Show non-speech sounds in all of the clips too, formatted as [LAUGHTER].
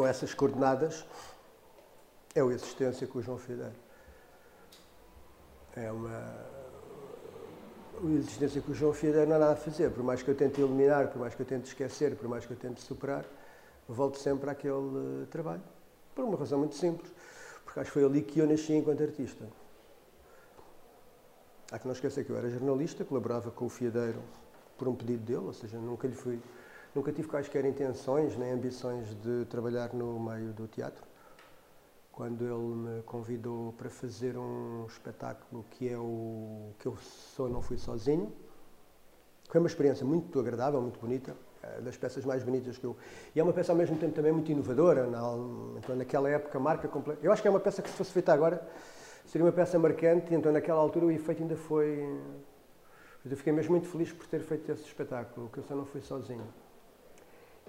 com essas coordenadas é o Existência com o João Fidel. É uma. O Existência com o João Fidel não há nada a fazer, por mais que eu tente eliminar, por mais que eu tente esquecer, por mais que eu tente superar, volto sempre àquele trabalho. Por uma razão muito simples, porque acho que foi ali que eu nasci enquanto artista. Há que não esquecer que eu era jornalista, colaborava com o Fiadeiro por um pedido dele, ou seja, nunca lhe fui, nunca tive quaisquer intenções nem ambições de trabalhar no meio do teatro. Quando ele me convidou para fazer um espetáculo que é o que eu só não fui sozinho, foi uma experiência muito agradável, muito bonita, eh, das peças mais bonitas que eu. E é uma peça ao mesmo tempo também muito inovadora. Então, naquela época, marca completa. Eu acho que é uma peça que, se fosse feita agora, seria uma peça marcante, então naquela altura o efeito ainda foi. Eu fiquei mesmo muito feliz por ter feito esse espetáculo, que eu só não fui sozinho.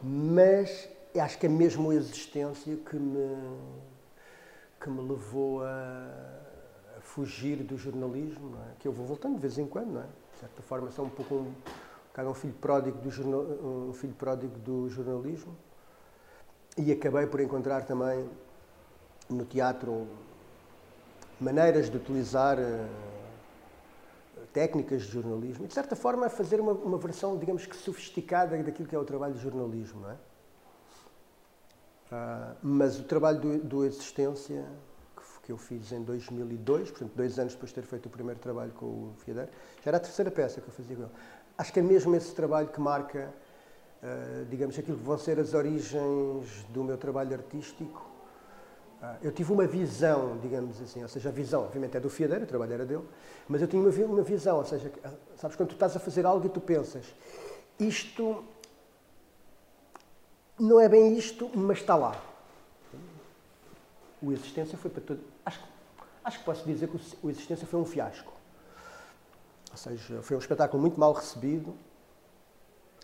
Mas acho que é mesmo a existência que me, que me levou a, a fugir do jornalismo, é? que eu vou voltando de vez em quando, é? de certa forma sou um pouco um, um filho pródigo do, jornal, um filho pródigo do jornalismo e acabei por encontrar também no teatro maneiras de utilizar uh, técnicas de jornalismo e, de certa forma, fazer uma, uma, versão, digamos que sofisticada daquilo que é o trabalho de jornalismo, não é? Uh, mas o trabalho do, do Existência, que, que, eu fiz em 2002, portanto, dois anos depois de ter feito o primeiro trabalho com o Fiadeiro, já era a terceira peça que eu fazia com ele. Acho que é mesmo esse trabalho que marca, uh, digamos, aquilo que vão ser as origens do meu trabalho artístico ah, eu tive uma visão, digamos assim, ou seja, a visão, obviamente é do fiadeiro, o trabalho era dele, mas eu tinha uma visão, ou seja, ah, sabes quando tu estás a fazer algo e tu pensas, isto não é bem isto, mas está lá. O Existência foi para todo. Acho, acho que posso dizer que o Existência foi um fiasco. Ou seja, foi um espetáculo muito mal recebido,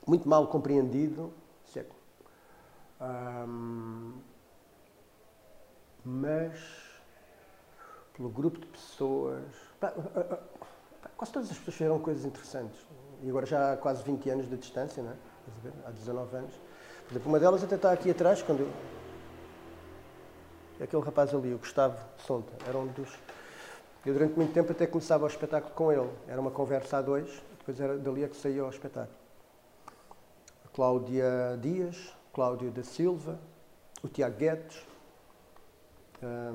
muito mal compreendido. Certo? Mas pelo grupo de pessoas. Quase todas as pessoas fizeram coisas interessantes. E agora já há quase 20 anos de distância, não é? Há 19 anos. Por exemplo, uma delas até está aqui atrás, quando eu... Aquele rapaz ali, o Gustavo Sonta, era um dos. Eu durante muito tempo até começava o espetáculo com ele. Era uma conversa a dois, depois era dali é que saía o espetáculo. A Cláudia Dias, Cláudio da Silva, o Tiago Guedes, a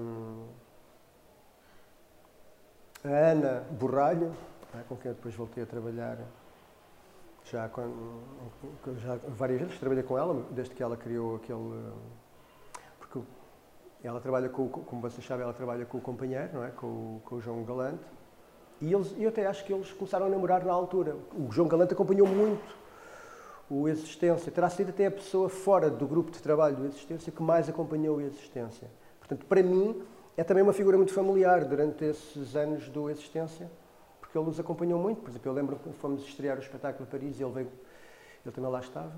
Ana Borralho, é, com quem eu depois voltei a trabalhar já, já várias vezes, trabalhei com ela, desde que ela criou aquele. Porque ela trabalha com, como vocês sabem, ela trabalha com o companheiro, não é? com, com o João Galante. E eles, eu até acho que eles começaram a namorar na altura. O João Galante acompanhou muito o Existência. Terá sido até a pessoa fora do grupo de trabalho do Existência que mais acompanhou a Existência. Portanto, para mim, é também uma figura muito familiar durante esses anos do Existência, porque ele nos acompanhou muito. Por exemplo, eu lembro quando fomos estrear o espetáculo em Paris e ele veio, ele também lá estava.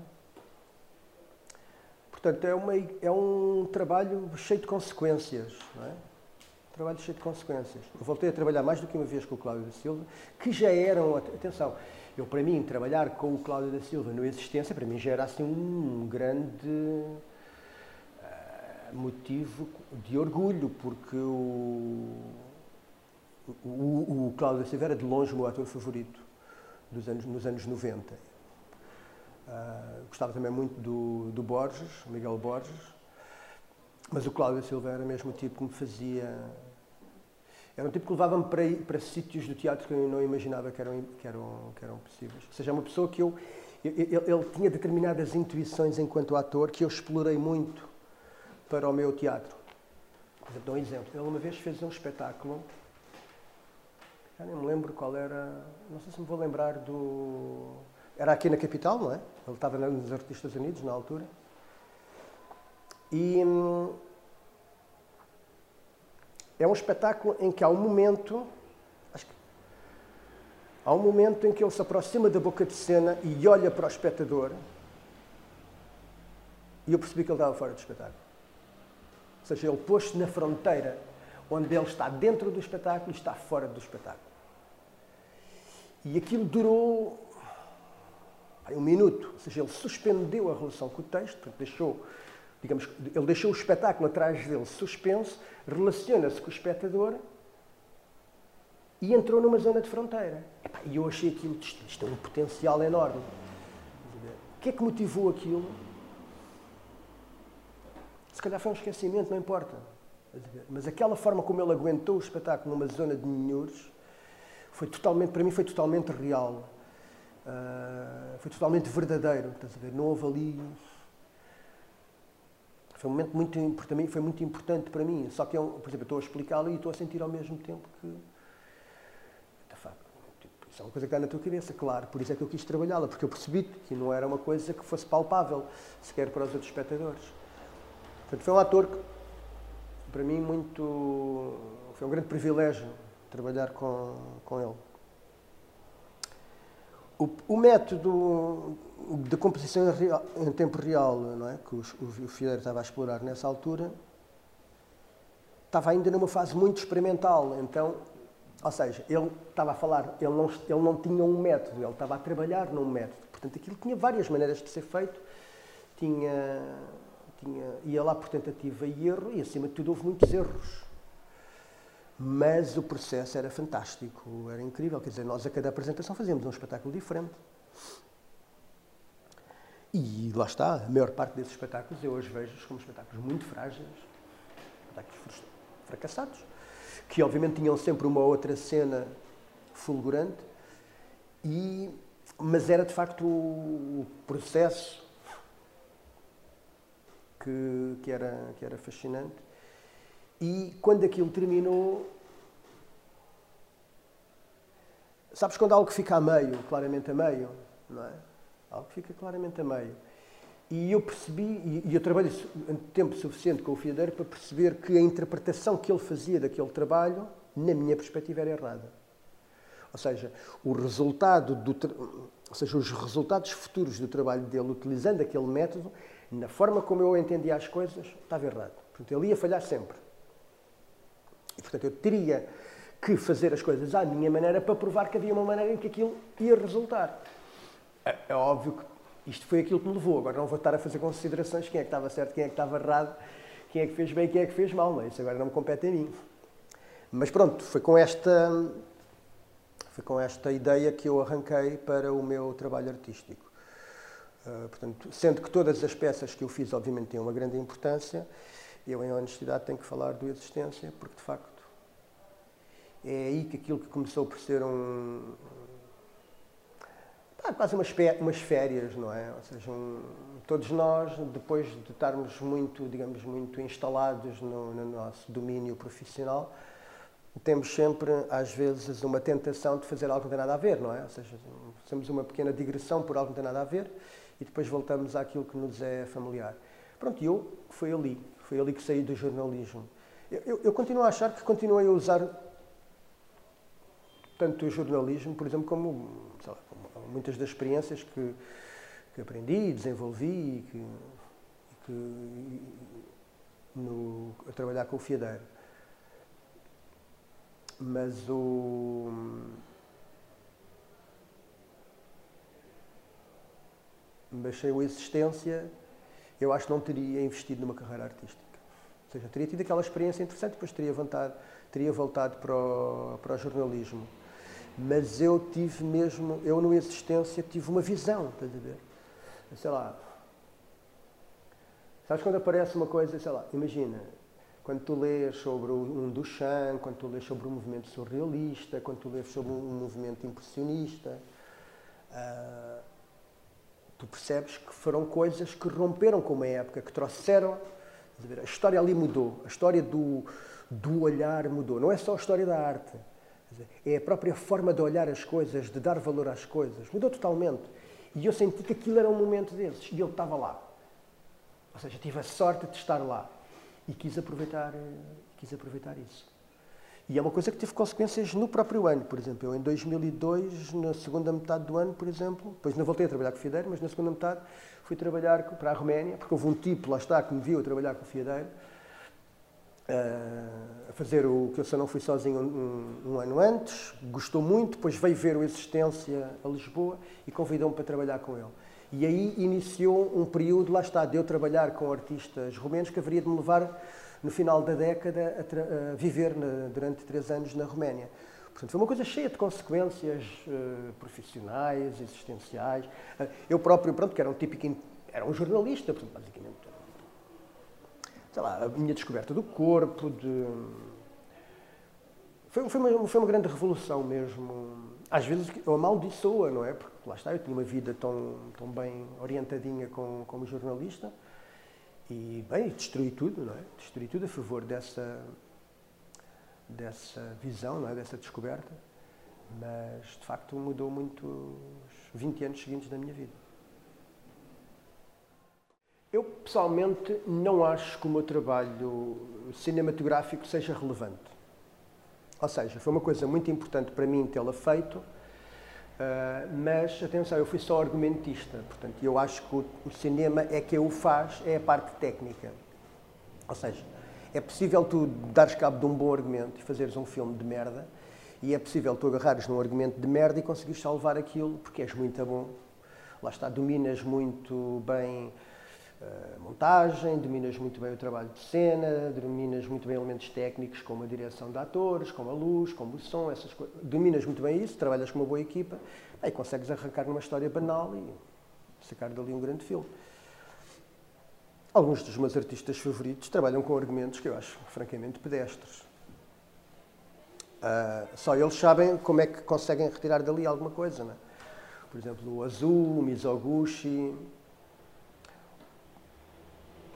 Portanto, é, uma, é um trabalho cheio de consequências, não é? Um trabalho cheio de consequências. Eu voltei a trabalhar mais do que uma vez com o Cláudio da Silva, que já eram, atenção, eu para mim, trabalhar com o Cláudio da Silva no Existência, para mim já era assim um grande motivo de orgulho, porque o, o, o Cláudio Silveira é de longe o meu ator favorito dos anos, nos anos 90. Uh, ah, gostava também muito do, do Borges, Miguel Borges, mas o Cláudio Silva era mesmo o tipo que me fazia. Era um tipo que levava-me para, para sítios do teatro que eu não imaginava que eram, que eram, que eram possíveis. Ou seja, é uma pessoa que eu. Ele, ele tinha determinadas intuições enquanto ator que eu explorei muito para o meu teatro. Dou um exemplo. Ele uma vez fez um espetáculo, já nem me lembro qual era, não sei se me vou lembrar do. Era aqui na capital, não é? Ele estava nos Artistas Unidos na altura. E hum, é um espetáculo em que há um momento, acho que há um momento em que ele se aproxima da boca de cena e olha para o espectador. E eu percebi que ele estava fora do espetáculo. Ou seja, ele pôs-se na fronteira onde ele está dentro do espetáculo e está fora do espetáculo. E aquilo durou um minuto, ou seja, ele suspendeu a relação com o texto, deixou, digamos, ele deixou o espetáculo atrás dele suspenso, relaciona-se com o espectador e entrou numa zona de fronteira. E eu achei aquilo, isto tem um potencial enorme. O que é que motivou aquilo? Se calhar foi um esquecimento, não importa. Mas aquela forma como ele aguentou o espetáculo numa zona de ninhures foi totalmente, para mim, foi totalmente real. Uh, foi totalmente verdadeiro. Estás a ver? Não houve ali. Foi um momento muito, mim, foi muito importante para mim. Só que, eu, por exemplo, eu estou a explicá-lo e estou a sentir ao mesmo tempo que. Tipo, isso é uma coisa que está na tua cabeça, claro. Por isso é que eu quis trabalhá-la, porque eu percebi que não era uma coisa que fosse palpável, sequer para os outros espectadores. Portanto, foi um ator que, para mim, muito. Foi um grande privilégio trabalhar com, com ele. O, o método de composição em tempo real, não é, que o, o estava a explorar nessa altura, estava ainda numa fase muito experimental. Então, ou seja, ele estava a falar, ele não, ele não tinha um método, ele estava a trabalhar num método. Portanto, aquilo tinha várias maneiras de ser feito, tinha, tinha, ia lá por tentativa e erro, e acima de tudo houve muitos erros. Mas o processo era fantástico, era incrível. Quer dizer, nós a cada apresentação fazíamos um espetáculo diferente. E lá está, a maior parte desses espetáculos eu hoje vejo como espetáculos muito frágeis, espetáculos fracassados, que obviamente tinham sempre uma outra cena fulgurante, e, mas era de facto o processo que, que, era, que era fascinante e quando aquilo terminou, sabes quando algo fica a meio, claramente a meio, não é? Algo fica claramente a meio. E eu percebi, e eu trabalhei tempo suficiente com o Fiadeiro para perceber que a interpretação que ele fazia daquele trabalho, na minha perspectiva, era errada. Ou seja, o resultado do, ou seja, os resultados futuros do trabalho dele, utilizando aquele método, na forma como eu entendia as coisas, estava errado. Portanto, ele ia falhar sempre. E, portanto, eu teria que fazer as coisas à minha maneira para provar que havia uma maneira em que aquilo ia resultar. É, é óbvio que isto foi aquilo que me levou. Agora não vou estar a fazer considerações quem é que estava certo, quem é que estava errado, quem é que fez bem quem é que fez mal. Mas isso agora não me compete a mim. Mas pronto, foi com esta foi com esta ideia que eu arranquei para o meu trabalho artístico. Uh, portanto, sendo que todas as peças que eu fiz, obviamente, têm uma grande importância, eu, em honestidade, tenho que falar do Existência, porque, de facto, é aí que aquilo que começou por ser um. Pá, quase umas, umas férias, não é? Ou seja, um, todos nós, depois de estarmos muito, digamos, muito instalados no, no nosso domínio profissional, temos sempre, às vezes, uma tentação de fazer algo que não tem nada a ver, não é? Ou seja, temos uma pequena digressão por algo que não tem nada a ver e depois voltamos àquilo que nos é familiar. Pronto, eu foi ali. Foi ali que saí do jornalismo. Eu, eu, eu continuo a achar que continuei a usar tanto o jornalismo, por exemplo, como, lá, como muitas das experiências que, que aprendi, desenvolvi e que, e que no, a trabalhar com o fiadeiro. Mas o. Mas sem a existência eu acho que não teria investido numa carreira artística. Ou seja, teria tido aquela experiência interessante, depois teria, vontade, teria voltado para o, para o jornalismo. Mas eu tive mesmo, eu no Existência tive uma visão, estás a ver? Sei lá. Sabes quando aparece uma coisa, sei lá, imagina, quando tu lês sobre um Duchamp, quando tu lês sobre um movimento surrealista, quando tu lês sobre um movimento impressionista, uh, tu percebes que foram coisas que romperam com uma época, que trouxeram. A história ali mudou, a história do, do olhar mudou. Não é só a história da arte, é a própria forma de olhar as coisas, de dar valor às coisas. Mudou totalmente. E eu senti que aquilo era um momento desses e ele estava lá. Ou seja, tive a sorte de estar lá e quis aproveitar, quis aproveitar isso. E é uma coisa que teve consequências no próprio ano. Por exemplo, eu em 2002, na segunda metade do ano, por exemplo, depois não voltei a trabalhar com o Fiadeiro, mas na segunda metade fui trabalhar para a Roménia, porque houve um tipo, lá está, que me viu a trabalhar com o Fiadeiro, a fazer o que eu só não fui sozinho um, um, ano antes, gostou muito, depois veio ver o Existência a Lisboa e convidou-me para trabalhar com ele. E aí iniciou um período, lá está, de eu trabalhar com artistas romenos que haveria de me levar, no final da década, a, a viver na, durante três anos na Roménia. Portanto, foi uma coisa cheia de consequências uh, profissionais, existenciais. Uh, eu próprio, pronto, que era um típico, era um jornalista, portanto, basicamente, sei lá, a minha descoberta do corpo, de... Foi, foi, uma, foi uma grande revolução mesmo. Às vezes eu amaldiçoa, não é? Porque lá está, eu tinha uma vida tão, tão bem orientadinha como, como jornalista e, bem, destruí tudo, não é? Destruí tudo a favor dessa dessa visão, não é? dessa descoberta, mas de facto mudou muito os 20 anos seguintes da minha vida. Eu pessoalmente não acho que o meu trabalho cinematográfico seja relevante. Ou seja, foi uma coisa muito importante para mim tê-la feito, Uh, mas atenção, eu fui só argumentista, portanto, eu acho que o, o, cinema é que o faz, é a parte técnica. Ou seja, é possível tu dares cabo de um bom argumento e fazeres um filme de merda, e é possível tu agarrares num argumento de merda e conseguires salvar aquilo porque és muito bom. Lá está, dominas muito bem eh, montagem, dominas muito bem o trabalho de cena, dominas muito bem elementos técnicos como a direção de atores, como a luz, como o som, essas coisas. Dominas muito bem isso, trabalhas com uma boa equipa, aí consegues arrancar numa história banal e sacar dali um grande filme. Alguns dos meus artistas favoritos trabalham com argumentos que eu acho francamente pedestres. Uh, só eles sabem como é que conseguem retirar dali alguma coisa. Não é? Por exemplo, o Azul, o Mizoguchi.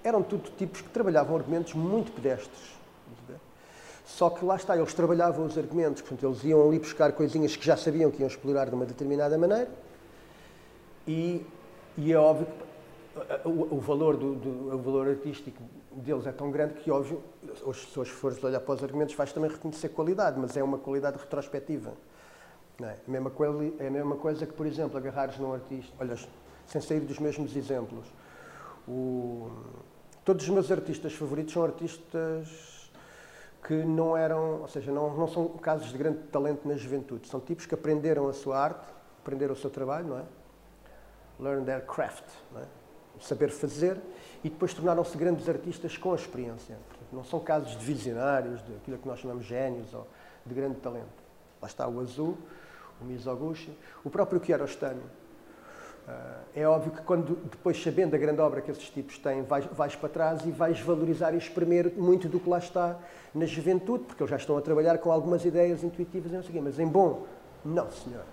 Eram tudo tipos que trabalhavam argumentos muito pedestres. Só que lá está, eles trabalhavam os argumentos, portanto, eles iam ali buscar coisinhas que já sabiam que iam explorar de uma determinada maneira. E, e é óbvio que o, o, valor do, do, o valor artístico deles é tão grande que, óbvio, hoje, se hoje fores olhar para os argumentos, vais também reconhecer qualidade, mas é uma qualidade retrospectiva. É? A, mesma coisa, é a mesma coisa que, por exemplo, agarrares num artista, olha, sem sair dos mesmos exemplos, o, todos os meus artistas favoritos são artistas que não eram, ou seja, não, não são casos de grande talento na juventude, são tipos que aprenderam a sua arte, aprenderam o seu trabalho, não é? Learn their craft, não é? saber fazer e depois tornaram-se grandes artistas com a experiência. Portanto, não são casos de visionários, de aquilo que nós chamamos génios ou de grande talento. Lá está o Azul, o Mizoguchi, o próprio Kiarostami. Uh, é óbvio que quando depois, sabendo a grande obra que esses tipos têm, vais, vais, para trás e vais valorizar e espremer muito do que lá está na juventude, porque eles já estão a trabalhar com algumas ideias intuitivas e não sei o. Mas em bom, não, senhor.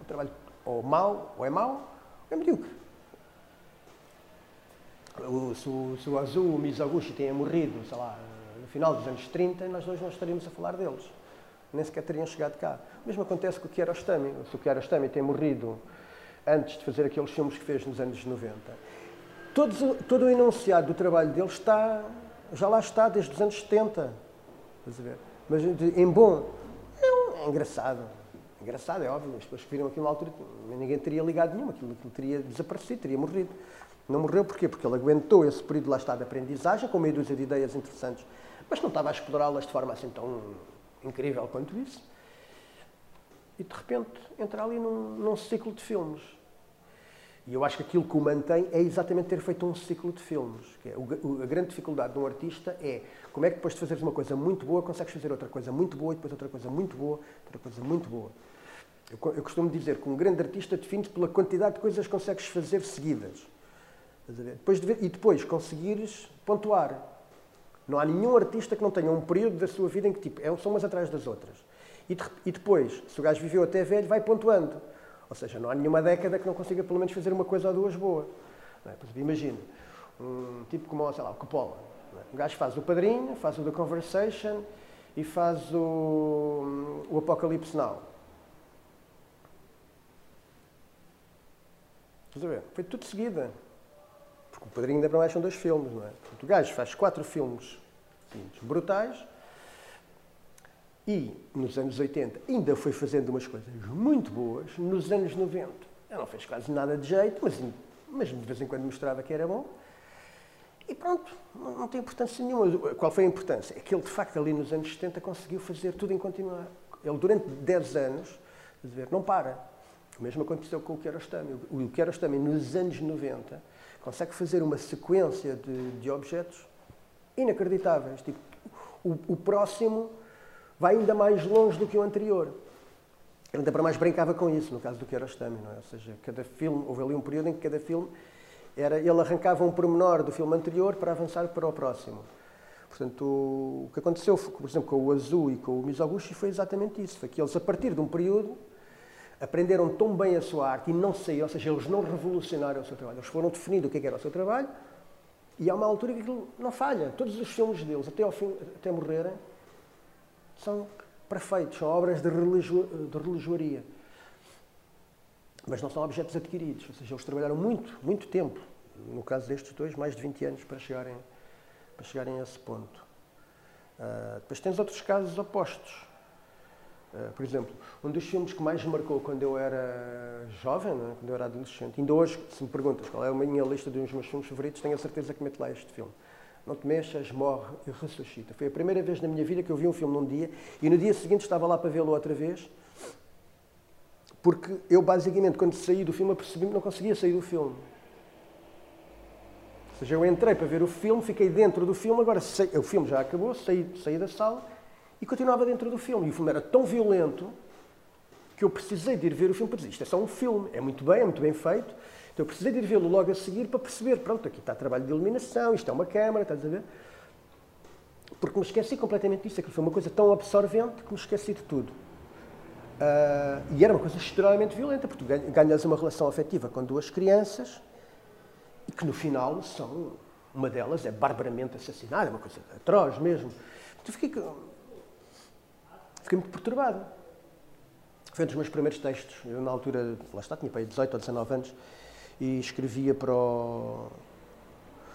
O trabalho ou mau, ou é mau, ou é medíocre o, se, o, se o Azul, o Mizoguchi tenha morrido, sei lá, no final dos anos 30, nós hoje não estaríamos a falar deles. Nem sequer teriam chegado cá. O mesmo acontece com o Kiarostami. Se o Kiarostami tem morrido antes de fazer aqueles filmes que fez nos anos 90, todo, todo o enunciado do trabalho dele está, já lá está desde os anos 70. Estás a ver? Mas em bom, é, é engraçado. Engraçado, é óbvio. As pessoas que viram aquilo na altura, ninguém teria ligado nenhum. Aquilo, aquilo teria desaparecido, teria morrido. Não morreu porquê? Porque ele aguentou esse período lá está de aprendizagem, com meia dúzia de ideias interessantes, mas não estava a explorá-las de forma assim tão incrível quanto isso. E de repente entra ali num, num ciclo de filmes. E eu acho que aquilo que o mantém é exatamente ter feito um ciclo de filmes. Que é, o, a grande dificuldade de um artista é como é que depois de fazeres uma coisa muito boa, consegues fazer outra coisa muito boa e depois outra coisa muito boa, outra coisa muito boa. Eu, eu costumo dizer que um grande artista define-se pela quantidade de coisas que consegues fazer seguidas. Depois de ver, e depois conseguires pontuar. Não há nenhum artista que não tenha um período da sua vida em que tipo, é, são umas atrás das outras. E, de, e depois, se o gajo viveu até velho, vai pontuando. Ou seja, não há nenhuma década que não consiga pelo menos fazer uma coisa ou duas boa. Não é? um tipo como, sei lá, o Coppola. É? O gajo faz o Padrinho, faz o The Conversation e faz o, o Apocalipse Now. Estás a ver? Foi tudo seguida. Porque o Padrinho ainda mais são dois filmes, não é? Portanto, o gajo faz quatro filmes brutais e, nos anos 80, ainda foi fazendo umas coisas muito boas. Nos anos 90, ele não fez quase nada de jeito, mas, mas de vez em quando mostrava que era bom. E pronto, não, não tem importância nenhuma. Qual foi a importância? É que ele, de facto, ali nos anos 70, conseguiu fazer tudo em continuar. Ele, durante 10 anos, não para. O mesmo aconteceu com o Kiarostami. O Kiarostami, nos anos 90, consegue fazer uma sequência de, de objetos inacreditáveis. Tipo, o, o, próximo vai ainda mais longe do que o anterior. Ele ainda para mais brincava com isso, no caso do Kiarostami, não é? Ou seja, cada filme, houve ali um período em que cada filme era, ele arrancava um pormenor do filme anterior para avançar para o próximo. Portanto, o que aconteceu, por exemplo, com o Azul e com o Mizoguchi foi exatamente isso. Foi que eles, a partir de um período, aprenderam tão bem a sua arte e não saíram, ou seja, eles não revolucionaram o seu trabalho, eles foram definindo o que é era o seu trabalho e há uma altura que aquilo não falha. Todos os filmes deles, até, ao fim, até morrerem, são perfeitos, são obras de, religio, de religioaria. Mas não são objetos adquiridos, ou seja, eles trabalharam muito, muito tempo, no caso destes dois, mais de 20 anos para chegarem, para chegarem a esse ponto. Uh, depois tens outros casos opostos. Eh, por exemplo, um dos filmes que mais me marcou quando eu era jovem, é? quando eu era adolescente, ainda hoje, se me perguntas qual é a minha lista dos meus filmes favoritos, tenho a certeza que meto lá este filme. Não te mexas, morre e ressuscita. Foi a primeira vez na minha vida que eu vi um filme num dia e no dia seguinte estava lá para vê-lo outra vez, porque eu basicamente, quando saí do filme, percebi que não conseguia sair do filme. Ou seja, eu entrei para ver o filme, fiquei dentro do filme, agora sei, o filme já acabou, saí, saí da sala e continuava dentro do filme. E o filme era tão violento que eu precisei de ir ver o filme para dizer isto é só um filme, é muito bem, é muito bem feito. Então eu precisei de ir vê-lo logo a seguir para perceber, pronto, aqui está trabalho de iluminação, isto é uma câmara, estás a ver? Porque me esqueci completamente disso, aquilo foi uma coisa tão absorvente que me esqueci de tudo. Uh, e era uma coisa extremamente violenta, porque ganhas uma relação afetiva com duas crianças e que no final são, uma delas é barbaramente assassinada, é uma coisa atroz mesmo. Tu fiquei fiquei muito perturbado. Foi um dos meus primeiros textos. Eu, na altura, lá está, tinha para 18 ou 19 anos e escrevia para o,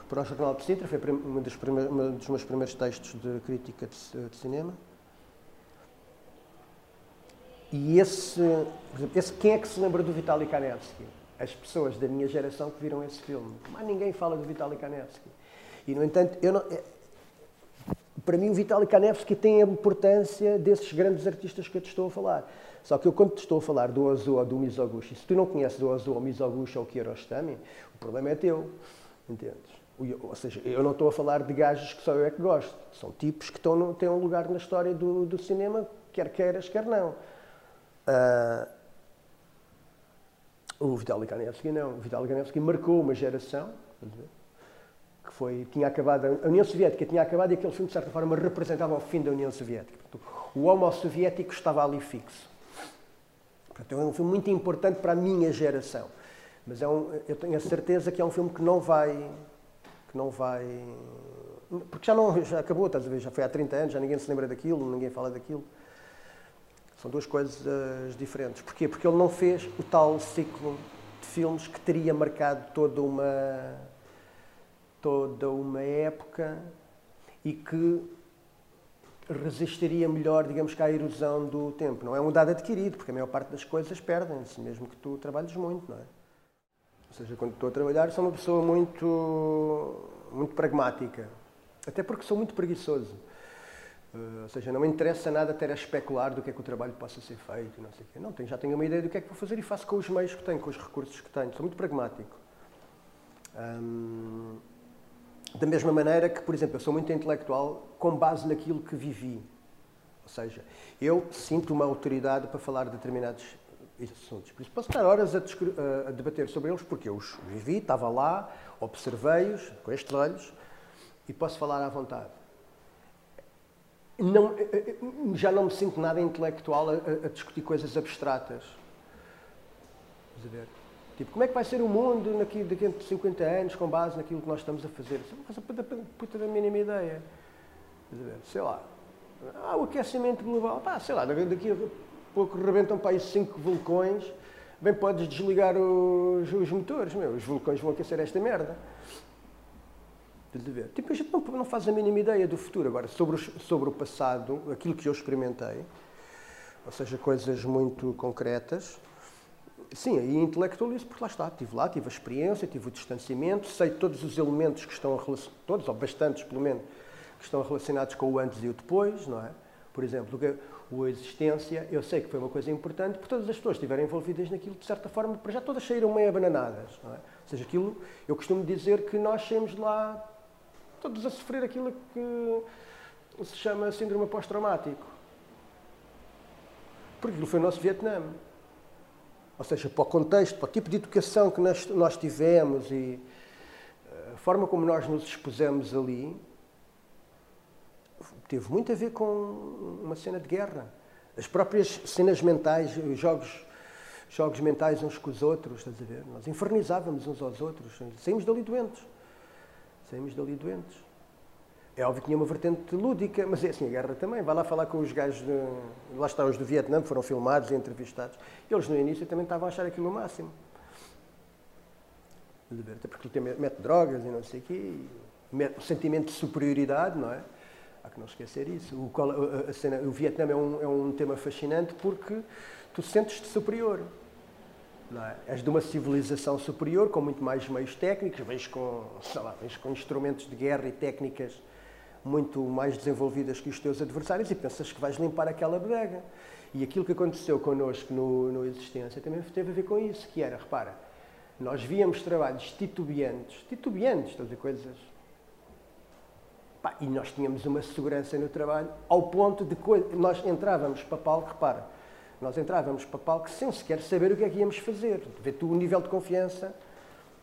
para o Jornal de Sintra. Foi um dos, um dos meus primeiros textos de crítica de, de cinema. E esse, esse, quem é que se lembra do Vitaly Kanevsky? As pessoas da minha geração que viram esse filme. Mas ninguém fala do Vitaly Kanevsky. E, no entanto, eu não, para mim o Vitaly Kanevsky tem a importância desses grandes artistas que eu te estou a falar. Só que eu quando te estou a falar do Ozu ou do Mizoguchi, se tu não conheces o Ozu ou Mizoguchi ou Kiarostami, o problema é teu, entendes? Ou seja, eu não estou a falar de gajos que só eu é que gosto. São tipos que estão no, têm um lugar na história do, do cinema, quer queiras, quer não. Uh, o Vitaly Kanevsky não. O Vitaly Kanevsky marcou uma geração, que foi, tinha acabado, a União Soviética tinha acabado e aquele filme, de certa forma, representava o fim da União Soviética. O homo soviético estava ali fixo. Portanto, é um filme muito importante para a minha geração. Mas é um, eu tenho a certeza que é um filme que não vai. que não vai. Porque já, não, já acabou, estás a ver? Já foi há 30 anos, já ninguém se lembra daquilo, ninguém fala daquilo. São duas coisas diferentes. Porquê? Porque ele não fez o tal ciclo de filmes que teria marcado toda uma toda uma época e que resistiria melhor, digamos que, à erosão do tempo. Não é um dado adquirido, porque a maior parte das coisas perdem-se, mesmo que tu trabalhes muito, não é? Ou seja, quando estou a trabalhar, sou uma pessoa muito, muito pragmática. Até porque sou muito preguiçoso. Uh, ou seja, não me interessa nada ter a especular do que é que o trabalho possa ser feito, não sei o quê. Não, tenho, já tenho uma ideia do que é que vou fazer e faço com os meios que tenho, com os recursos que tenho. Sou muito pragmático. Um, da mesma maneira que, por exemplo, eu sou muito intelectual com base naquilo que vivi. Ou seja, eu sinto uma autoridade para falar de determinados assuntos. Por isso posso estar horas a, a debater sobre eles, porque eu os vivi, estava lá, observei-os com estes olhos e posso falar à vontade. Não, eh, eh, já não me sinto nada intelectual a, a discutir coisas abstratas. A ver? Tipo, como é que vai ser o mundo daqui, daqui a 50 anos com base naquilo que nós estamos a fazer? Isso é uma coisa puta da mínima ideia. Sei lá. Ah, o aquecimento global. Pá, sei lá, daqui a pouco rebentam para aí cinco vulcões. Bem, podes desligar os, os motores, meu. Os vulcões vão aquecer esta merda. Tipo, a gente não, não faz a mínima ideia do futuro. Agora, sobre, os, sobre o passado, aquilo que eu experimentei, ou seja, coisas muito concretas, Sim, aí intelectualizo, porque lá está, estive lá, tive a experiência, tive o distanciamento, sei todos os elementos que estão, todos, ou bastantes pelo menos, que estão relacionados com o antes e o depois, não é? Por exemplo, O Existência, eu sei que foi uma coisa importante, porque todas as pessoas estiverem envolvidas naquilo, de certa forma, para já todas saíram meio abananadas. Não é? Ou seja, aquilo, eu costumo dizer que nós saímos lá todos a sofrer aquilo que se chama síndrome pós-traumático. Porque aquilo foi o nosso Vietnã. Ou seja, para o contexto, para o tipo de educação que nós, nós tivemos e eh, a forma como nós nos expusemos ali, teve muito a ver com uma cena de guerra. As próprias cenas mentais, os jogos, jogos mentais uns com os outros, estás a ver? Nós infernizávamos uns aos outros, saímos dali doentes. Saímos dali doentes. É óbvio que tinha uma vertente lúdica, mas é assim, a guerra também. Vai lá falar com os gajos, de, lá está os do Vietnã, foram filmados e entrevistados. Eles no início também estavam a achar aquilo o máximo. Porque ele mete drogas e não sei o quê, o sentimento de superioridade, não é? Há que não esquecer isso. O, a cena, o Vietnã é um, é um tema fascinante porque tu sentes-te superior. Não é? És de uma civilização superior, com muito mais meios técnicos, vens com, sei lá, vens com instrumentos de guerra e técnicas muito mais desenvolvidas que os teus adversários e pensas que vais limpar aquela bodega. E aquilo que aconteceu connosco no, no Existência também teve a ver com isso, que era, repara, nós víamos trabalhos titubeantes, titubeantes, estás a dizer, coisas... Pá, e nós tínhamos uma segurança no trabalho ao ponto de nós entrávamos para palco, repara, nós entrávamos para palco sem sequer saber o que é que íamos fazer. Vê tu o nível de confiança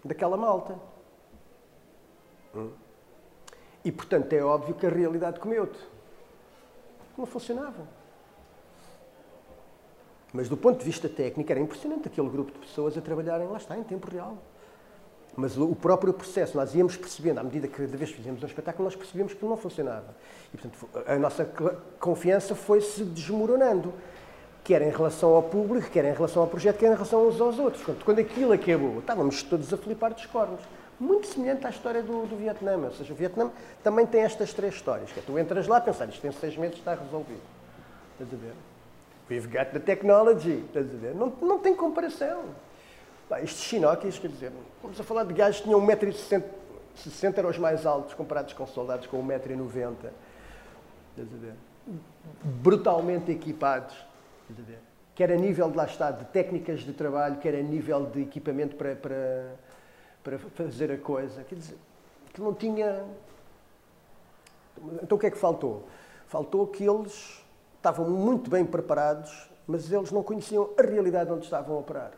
daquela malta. Hum? E, portanto, é óbvio que a realidade comeu-te. Não funcionava. Mas, do ponto de vista técnico, era impressionante aquele grupo de pessoas a trabalharem, lá está, em tempo real. Mas o próprio processo, nós íamos percebendo, à medida que cada vez fizemos um espetáculo, nós percebíamos que não funcionava. E, portanto, a nossa confiança foi-se desmoronando, quer em relação ao público, quer em relação ao projeto, quer em relação uns aos outros. Quando aquilo acabou, estávamos todos a flipar dos cornos muito semelhante à história do, do Vietnã. Ou seja, o Vietnã também tem estas três histórias. Que é, tu entras lá a pensar, isto tem seis meses, está resolvido. Estás a ver? We've got the technology. Estás a ver? Não, não tem comparação. Estes chinokis, quer dizer, vamos a falar de gajos que tinham 1,60m, 60 eram os mais altos comparados com soldados com 1,90m. Estás a ver? Brutalmente equipados. Estás a ver? Quer a nível de lá está, de técnicas de trabalho, quer a nível de equipamento para, para para fazer a coisa. Quer dizer, que não tinha. Então o que é que faltou? Faltou que eles estavam muito bem preparados, mas eles não conheciam a realidade onde estavam a operar.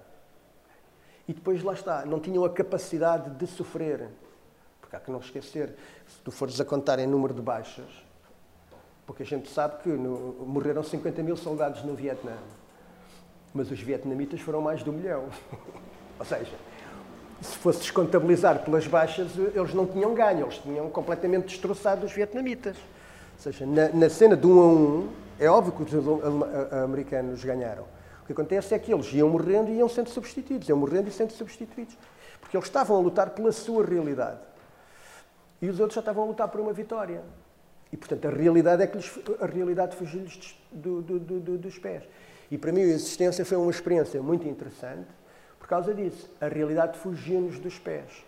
E depois lá está, não tinham a capacidade de sofrer. Porque há que não esquecer, se tu fores a contar em número de baixas, porque a gente sabe que no, morreram 50 mil soldados no Vietnã, mas os vietnamitas foram mais de um milhão. [LAUGHS] Ou seja, se fosse descontabilizar pelas baixas, eles não tinham ganho, eles tinham completamente destroçado os vietnamitas. Ou seja, na, na cena de um a um, é óbvio que os americanos ganharam. O que acontece é que eles iam morrendo e iam sendo substituídos, iam morrendo e sendo substituídos. Porque eles estavam a lutar pela sua realidade. E os outros já estavam a lutar por uma vitória. E, portanto, a realidade é que lhes, a realidade fugiu-lhes do, do, do, dos pés. E, para mim, a existência foi uma experiência muito interessante, por causa disso. A realidade fugia-nos dos pés.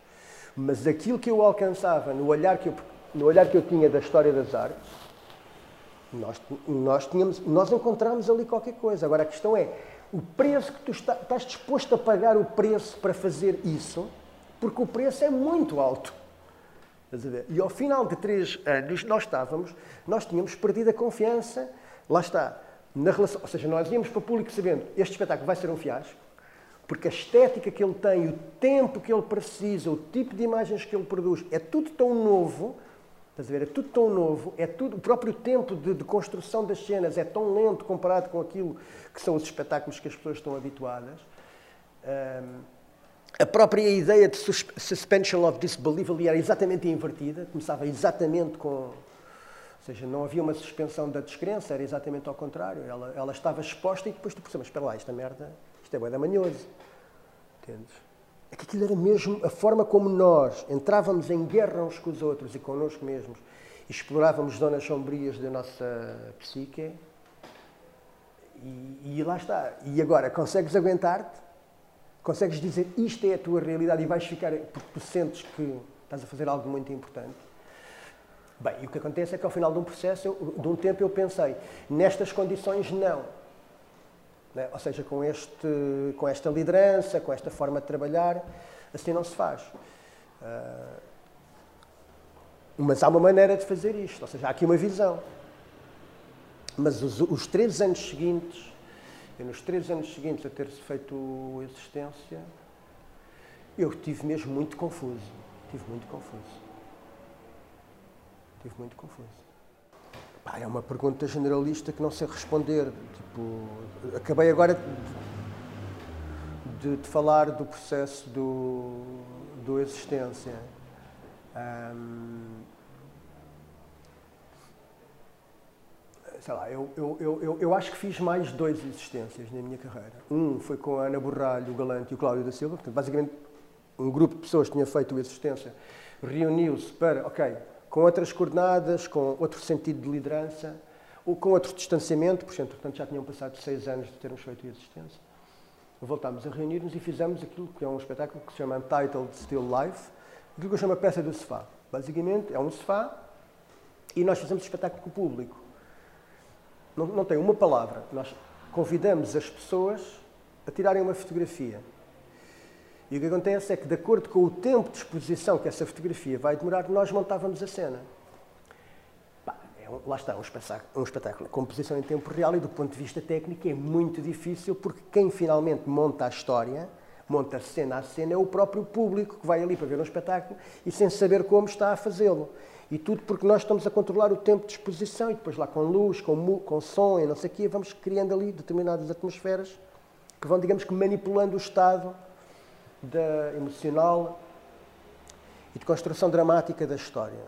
Mas aquilo que eu alcançava no olhar que eu, no olhar que eu tinha da história das artes, nós, nós, tínhamos, nós encontramos ali qualquer coisa. Agora a questão é, o preço que tu está, estás disposto a pagar o preço para fazer isso, porque o preço é muito alto. E ao final de três anos nós estávamos, nós tínhamos perdido a confiança, lá está, na relação, ou seja, nós íamos para o público sabendo este espetáculo vai ser um fiasco, porque a estética que ele tem, o tempo que ele precisa, o tipo de imagens que ele produz, é tudo tão novo, estás a ver? É tudo tão novo, é tudo, o próprio tempo de, de construção das cenas é tão lento comparado com aquilo que são os espetáculos que as pessoas estão habituadas. Um, a própria ideia de suspension of disbelief ali era exatamente invertida, começava exatamente com. Ou seja, não havia uma suspensão da descrença, era exatamente ao contrário. Ela, ela estava exposta e depois tu percebes, espera lá, esta merda isto é da manhoso. Entendes? É que aquilo era mesmo a forma como nós entrávamos em guerra uns com os outros e connosco mesmos explorávamos zonas sombrias da nossa psique. E, e lá está. E agora, consegues aguentar-te? Consegues dizer isto é a tua realidade e vais ficar porque tu sentes que estás a fazer algo muito importante? Bem, e o que acontece é que ao final de um processo, eu, de um tempo, eu pensei, nestas condições não. Né? Ou seja, com, este, com esta liderança, com esta forma de trabalhar, assim não se faz. Uh, mas há uma maneira de fazer isto, ou seja, há aqui uma visão. Mas os, os três anos seguintes, nos três anos seguintes a ter-se feito existência, eu estive mesmo muito confuso. Estive muito confuso. Estive muito confuso. É uma pergunta generalista que não sei responder. Tipo, acabei agora de, de falar do processo do, do existência. Um, sei lá, eu, eu, eu, eu, acho que fiz mais dois existências na minha carreira. Um foi com a Ana Borralho, o Galante e o Cláudio da Silva. Portanto, basicamente, um grupo de pessoas que tinha feito a existência reuniu-se para, ok, com outras coordenadas, com outro sentido de liderança, ou com outro distanciamento, porque, portanto, já tinham passado seis anos de termos feito a existência. Voltámos a reunir-nos e fizemos aquilo que é um espetáculo que se chama Untitled Still Life, aquilo que eu chamo a peça do sofá. Basicamente, é um sofá e nós fazemos espetáculo com o público não, não tem uma palavra. Nós convidamos as pessoas a tirarem uma fotografia. E o que acontece é que, de acordo com o tempo de exposição que essa fotografia vai demorar, nós montávamos a cena. é um, lá está, um espetáculo, um espetáculo. Composição em tempo real e, do ponto de vista técnico, é muito difícil, porque quem finalmente monta a história, monta cena a cena, é o próprio público que vai ali para ver um espetáculo e sem saber como está a fazê-lo. E tudo porque nós estamos a controlar o tempo de exposição e depois lá com luz, com, com som e não sei o quê, vamos criando ali determinadas atmosferas que vão, digamos que, manipulando o estado da, emocional e de construção dramática da história.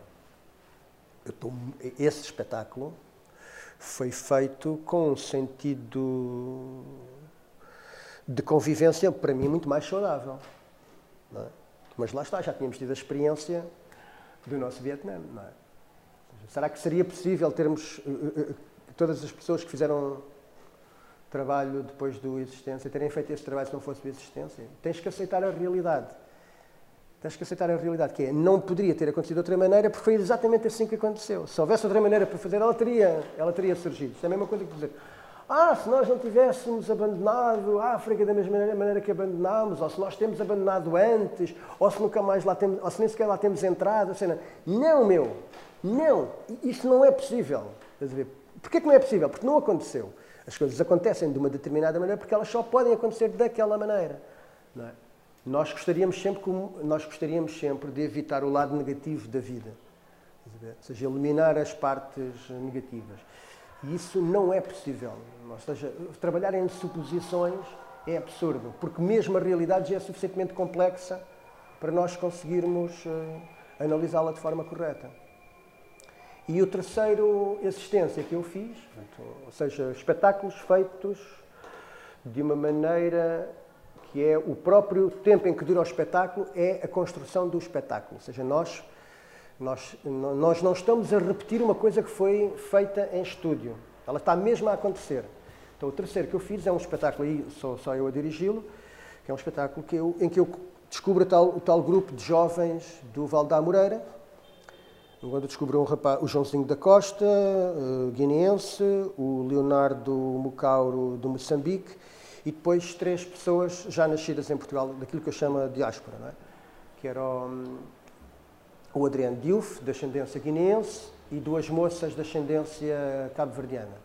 Tô, esse espetáculo foi feito com um sentido de convivência, para mim, muito mais saudável. É? Mas lá está, já tínhamos tido a experiência do nosso Vietnã. É? Será que seria possível termos uh, uh, todas as pessoas que fizeram trabalho depois do Existência terem feito esse trabalho se não fosse do Existência? Tens que aceitar a realidade. Tens que aceitar a realidade, que é, não poderia ter acontecido de outra maneira, porque foi exatamente assim que aconteceu. Se houvesse outra maneira para fazer, ela teria, ela teria surgido. Isto é a mesma coisa que dizer, ah, se nós não tivéssemos abandonado a África da mesma maneira que abandonámos, ou se nós temos abandonado antes, ou se nunca mais lá temos, ou se nem sequer lá temos entrado, assim, não, meu, não, isso não é possível. Porquê que não é possível? Porque não aconteceu. As coisas acontecem de uma determinada maneira porque elas só podem acontecer daquela maneira. É? Nós, gostaríamos sempre, nós gostaríamos sempre de evitar o lado negativo da vida. Ou seja, eliminar as partes negativas. E isso não é possível. Ou seja, trabalhar em suposições é absurdo, porque mesmo a realidade já é suficientemente complexa para nós conseguirmos uh, analisá-la de forma correta. E o terceiro existência que eu fiz, ou seja, espetáculos feitos de uma maneira que é o próprio tempo em que dura o espetáculo é a construção do espetáculo. Ou seja, nós nós, nós não estamos a repetir uma coisa que foi feita em estúdio. Ela está mesmo a acontecer. Então, o terceiro que eu fiz é um espetáculo, aí sou só eu a dirigi-lo, que é um espetáculo que eu, em que eu descubro tal, o tal grupo de jovens do Val da Moreira, quando descubro um rapaz, o Joãozinho da Costa, uh, guineense, o Leonardo Mucauro, do Moçambique, e depois três pessoas já nascidas em Portugal, daquilo que eu chamo de diáspora, não é? que era o, o Adriano Diouf, de ascendência guineense, e duas moças de ascendência cabo-verdiana,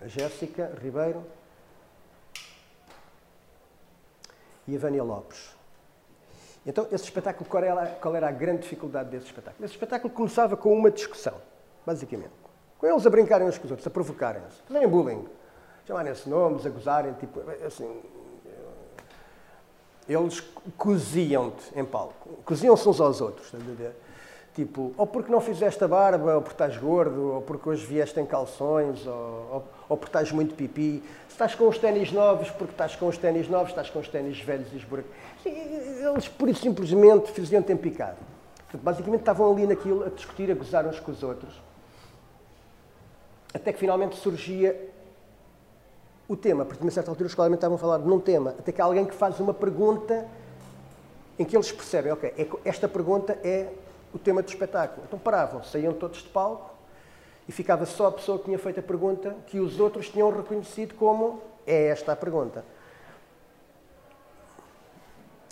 a Jéssica Ribeiro e a Vânia Lopes. Então, esse espetáculo, qual era, qual era a grande dificuldade desse espetáculo? Esse espetáculo começava com uma discussão, basicamente. Com eles a brincarem uns com os outros, a provocarem-se, fazerem bullying, chamarem-se nomes, a gozarem, tipo, assim... Eles coziam-te em palco, coziam-se uns aos outros, estás a ver? Tipo, ou porque não fizeste a barba, ou porque estás gordo, ou porque hoje vieste em calções, ou, ou, ou porque estás muito pipi. Se estás com os ténis novos, porque estás com os ténis novos, estás com os ténis velhos e esburacados. Eles, por e simplesmente, fizeram-te em picado. Portanto, basicamente estavam ali naquilo a discutir, a gozar uns com os outros. Até que finalmente surgia o tema. Porque, a certa altura, os claramente estavam a falar de um tema. Até que há alguém que faz uma pergunta em que eles percebem, ok, é esta pergunta é o tema do espetáculo. Então paravam, saíam todos de palco e ficava só a pessoa que tinha feito a pergunta que os outros tinham reconhecido como é esta a pergunta.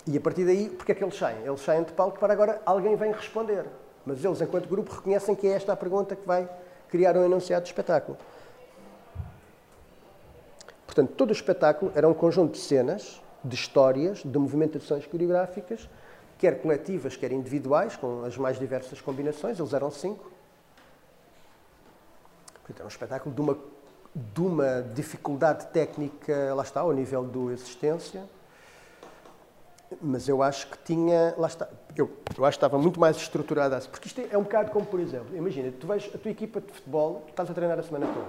E a partir daí, porque é que eles saem? Eles saem de palco para agora alguém vem responder. Mas eles, enquanto grupo, reconhecem que é esta a pergunta que vai criar um enunciado de espetáculo. Portanto, todo o espetáculo era um conjunto de cenas, de histórias, de movimentações coreográficas, quer coletivas, quer individuais, com as mais diversas combinações, eles eram cinco. Portanto, era um espetáculo de uma, de uma dificuldade técnica, lá está, ao nível do existência, mas eu acho que tinha, lá está, eu, eu acho que estava muito mais estruturada, porque isto é um bocado como, por exemplo, imagina, tu vais, a tua equipa de futebol, tu estás a treinar a semana toda,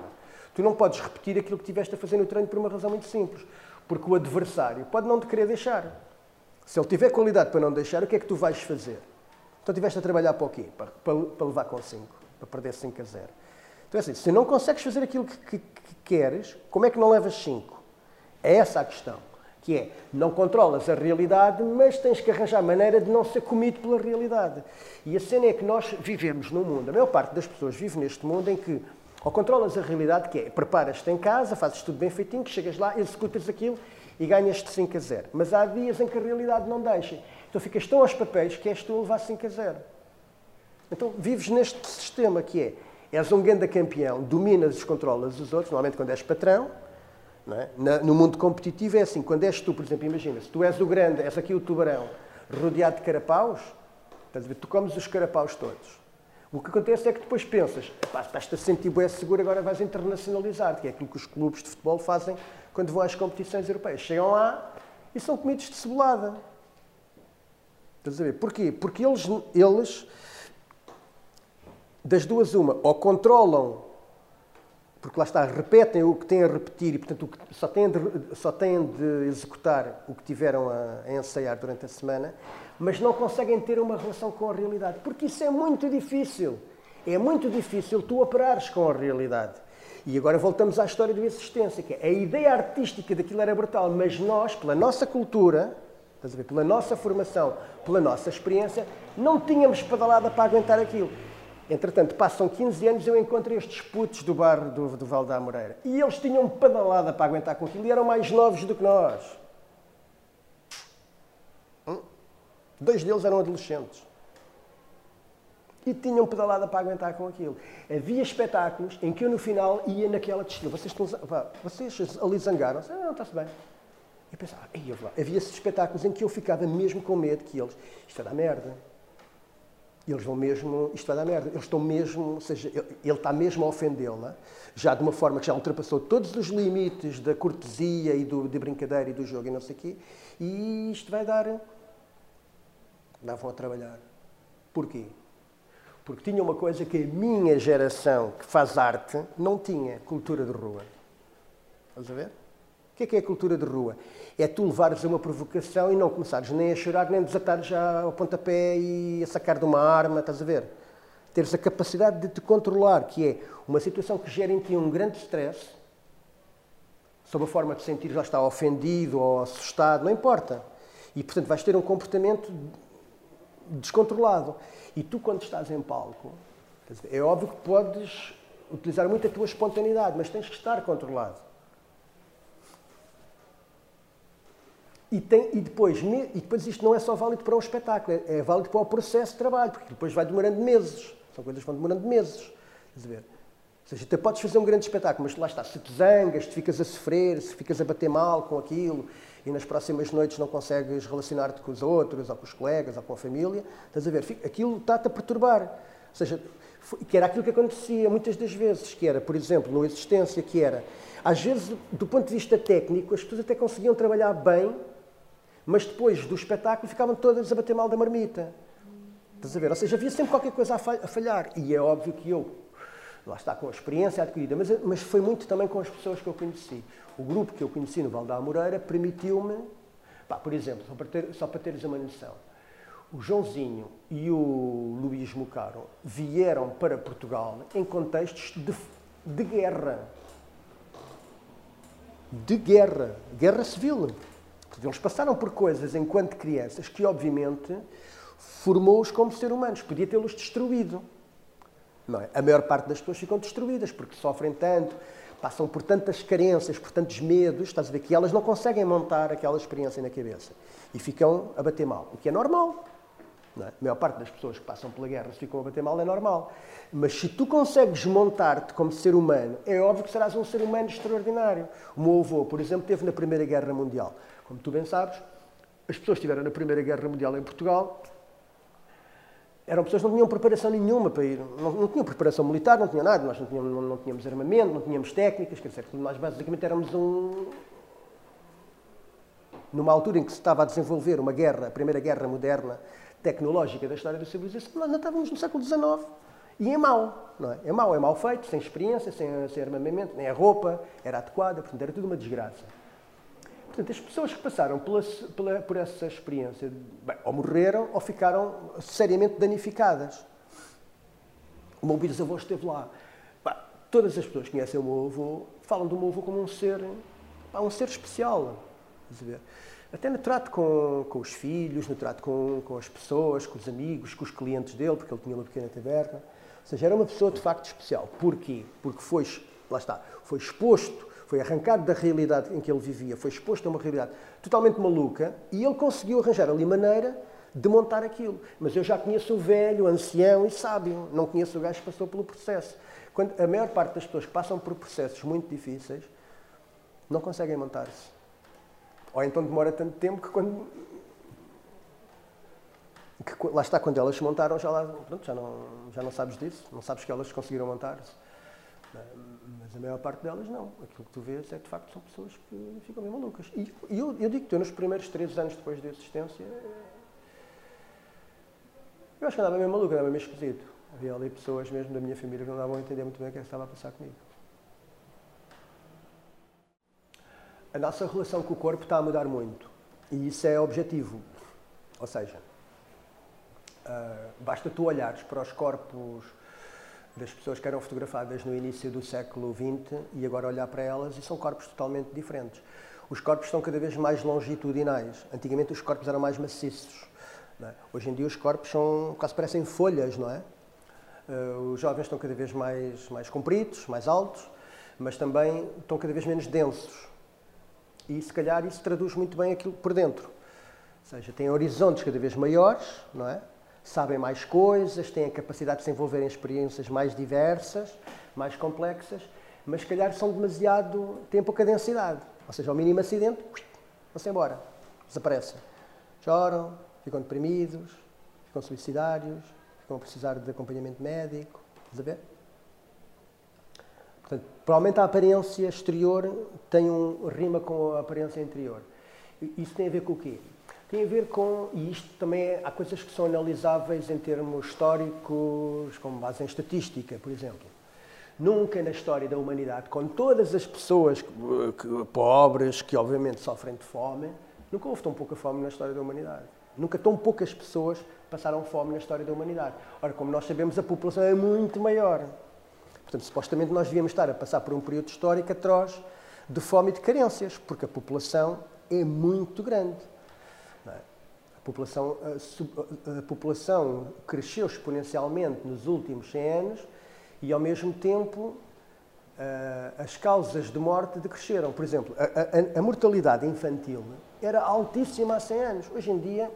tu não podes repetir aquilo que tiveste a fazer no treino por uma razão muito simples, porque o adversário pode não te querer deixar. Se ele tiver qualidade para não deixar, o que é que tu vais fazer? Então tiveste a trabalhar para o quê? Para, para, para levar com 5, para perder 5 a 0. Então é assim, se não consegues fazer aquilo que, que, que queres, como é que não levas 5? É essa a questão que é, não controlas a realidade, mas tens que arranjar maneira de não ser comido pela realidade. E a cena é que nós vivemos num mundo, a maior parte das pessoas vive neste mundo em que ou controlas a realidade, que é, preparas-te em casa, fazes tudo bem feitinho, chegas lá, executas aquilo e ganhas-te 5 a 0. Mas há dias em que a realidade não deixa. Então ficas tão aos papéis que és tu a levar 5 a 0. Então vives neste sistema que é, és um grande campeão, dominas e descontrolas os outros, normalmente quando és patrão, é? no mundo competitivo é assim, quando és tu, por exemplo, imagina, se tu és o grande, és aqui o tubarão, rodeado de carapaus, estás a ver, tu comes os carapaus todos. O que acontece é que depois pensas, estás-te a sentir seguro, agora vais internacionalizar, que é aquilo que os clubes de futebol fazem quando vão às competições europeias. Chegam lá e são comidos de cebolada. Estás a ver? Porquê? Porque eles, eles das duas uma, ou controlam porque lá está, repetem o que têm a repetir e, portanto, só têm de, só têm de executar o que tiveram a, a, ensaiar durante a semana, mas não conseguem ter uma relação com a realidade, porque isso é muito difícil. É muito difícil tu operares com a realidade. E agora voltamos à história do existência, que é a ideia artística daquilo era brutal, mas nós, pela nossa cultura, pela nossa formação, pela nossa experiência, não tínhamos pedalada para aguentar aquilo. Entretanto, passam 15 anos e eu encontro estes putos do bar do, do Val da Amoreira. E eles tinham pedalada para aguentar com aquilo e eram mais novos do que nós. Hum? Dois deles eram adolescentes. E tinham pedalada para aguentar com aquilo. Havia espetáculos em que eu no final ia naquela destino. Vocês, estão, vocês ali zangaram-se. Ah, não, está-se bem. E pensava, havia esses espetáculos em que eu ficava mesmo com medo que eles, isto é da merda eles vão mesmo, isto vai dar merda, eles estão mesmo, ou seja, ele está mesmo a ofendê-la, já de uma forma que já ultrapassou todos os limites da cortesia e do, de brincadeira e do jogo e não sei o quê, e isto vai dar. Davam a trabalhar. Porquê? Porque tinha uma coisa que a minha geração, que faz arte, não tinha: cultura de rua. Estás a ver? O que é que é a cultura de rua? É tu levares a uma provocação e não começares nem a chorar, nem a desatar já ao pontapé e a sacar de uma arma, estás a ver? Teres a capacidade de te controlar, que é uma situação que gera em ti um grande stress, sob a forma de sentir já está ofendido ou assustado, não importa. E, portanto, vais ter um comportamento descontrolado. E tu, quando estás em palco, é óbvio que podes utilizar muito a tua espontaneidade, mas tens que estar controlado. E, tem, e, depois, e depois isto não é só válido para um espetáculo, é, é válido para o processo de trabalho, porque depois vai demorando meses. São coisas que vão demorando meses. Quer ver? Ou seja, até podes fazer um grande espetáculo, mas lá está, se te zangas, te ficas a sofrer, se ficas a bater mal com aquilo e nas próximas noites não consegues relacionar-te com os outros, ou com os colegas, ou com a família, estás a ver, aquilo está-te a perturbar. Ou seja, que era aquilo que acontecia muitas das vezes, que era, por exemplo, no Existência, que era, às vezes, do ponto de vista técnico, as pessoas até conseguiam trabalhar bem mas depois do espetáculo ficavam todas a bater mal da marmita. Estás a ver? Ou seja, havia sempre qualquer coisa a falhar. E é óbvio que eu, lá está, com a experiência adquirida, mas, mas foi muito também com as pessoas que eu conheci. O grupo que eu conheci no Val da Amoreira permitiu-me, por exemplo, só para, ter, só para teres uma noção, o Joãozinho e o Luís Mucaro vieram para Portugal em contextos de, de guerra. De guerra. Guerra civil. Eles passaram por coisas enquanto crianças que, obviamente, formou-os como seres humanos, podia tê-los destruído. Não é? A maior parte das pessoas ficam destruídas porque sofrem tanto, passam por tantas carências, por tantos medos, estás a ver, que elas não conseguem montar aquela experiência na cabeça e ficam a bater mal, o que é normal. É? A maior parte das pessoas que passam pela guerra se ficam a bater mal é normal. Mas se tu consegues montar-te como ser humano, é óbvio que serás um ser humano extraordinário. O meu avô, por exemplo, teve na Primeira Guerra Mundial. Como tu bem sabes, as pessoas que estiveram na Primeira Guerra Mundial em Portugal eram pessoas que não tinham preparação nenhuma para ir. Não, não tinham preparação militar, não tinham nada. Nós não tínhamos, não, não tínhamos armamento, não tínhamos técnicas. Quer dizer, nós basicamente éramos um. Numa altura em que se estava a desenvolver uma guerra, a primeira guerra moderna tecnológica da história da civilização, nós ainda estávamos no século XIX. E é mau, não é? É mau, é mal feito, sem experiência, sem, sem armamento, nem a roupa era adequada, portanto era tudo uma desgraça. Portanto, as pessoas que passaram pela, pela, por essa experiência, bem, ou morreram ou ficaram seriamente danificadas. O meu bisavô esteve lá. todas as pessoas que conhecem o meu avô falam do meu avô como um ser, um ser especial. Até no trato com, com os filhos, no trato com, com as pessoas, com os amigos, com os clientes dele, porque ele tinha uma pequena taberna. Ou seja, era uma pessoa de facto especial. Porquê? Porque foi, lá está, foi exposto foi arrancado da realidade em que ele vivia, foi exposto a uma realidade totalmente maluca e ele conseguiu arranjar ali maneira de montar aquilo. Mas eu já conheço o velho, o ancião e sábio, não conheço o gajo que passou pelo processo. Quando a maior parte das pessoas que passam por processos muito difíceis não conseguem montar-se. Ou então demora tanto tempo que quando. Que, lá está, quando elas se montaram, já, lá, pronto, já, não, já não sabes disso, não sabes que elas conseguiram montar-se. Mas a maior parte delas não. Aquilo que tu vês é de facto são pessoas que ficam bem malucas. E eu, eu eu, nos primeiros três anos depois da existência, eu acho que andava meio maluco, andava meio esquisito. Havia ali pessoas mesmo da minha família que não davam a entender muito bem o que, é que estava a passar comigo. A nossa relação com o corpo está a mudar muito. E isso é objetivo. Ou seja, uh, basta tu olhares para os corpos das pessoas que eram fotografadas no início do século XX e agora olhar para elas e são corpos totalmente diferentes. Os corpos estão cada vez mais longitudinais. Antigamente os corpos eram mais maciços. É? Hoje em dia os corpos são quase parecem folhas, não é? Uh, os jovens estão cada vez mais, mais compridos, mais altos, mas também estão cada vez menos densos. E se calhar isso traduz muito bem aquilo por dentro. Ou seja, têm horizontes cada vez maiores, não é? Sabem mais coisas, têm a capacidade de se envolver em experiências mais diversas, mais complexas, mas se calhar são demasiado. têm pouca densidade. Ou seja, ao mínimo acidente, vão-se embora, desaparecem. Choram, ficam deprimidos, ficam suicidários, ficam a precisar de acompanhamento médico. Estás a ver? Portanto, provavelmente a aparência exterior tem um rima com a aparência interior. Isso tem a ver com o quê? Tem a ver com, e isto também é, há coisas que são analisáveis em termos históricos, com base em estatística, por exemplo. Nunca na história da humanidade, com todas as pessoas que, que, pobres, que obviamente sofrem de fome, nunca houve tão pouca fome na história da humanidade. Nunca tão poucas pessoas passaram fome na história da humanidade. Ora, como nós sabemos, a população é muito maior. Portanto, supostamente nós devíamos estar a passar por um período histórico atroz de fome e de carências, porque a população é muito grande. A população, a, a população cresceu exponencialmente nos últimos 100 anos e, ao mesmo tempo, as causas de morte decresceram. Por exemplo, a, a, a, mortalidade infantil era altíssima há 100 anos. Hoje em dia,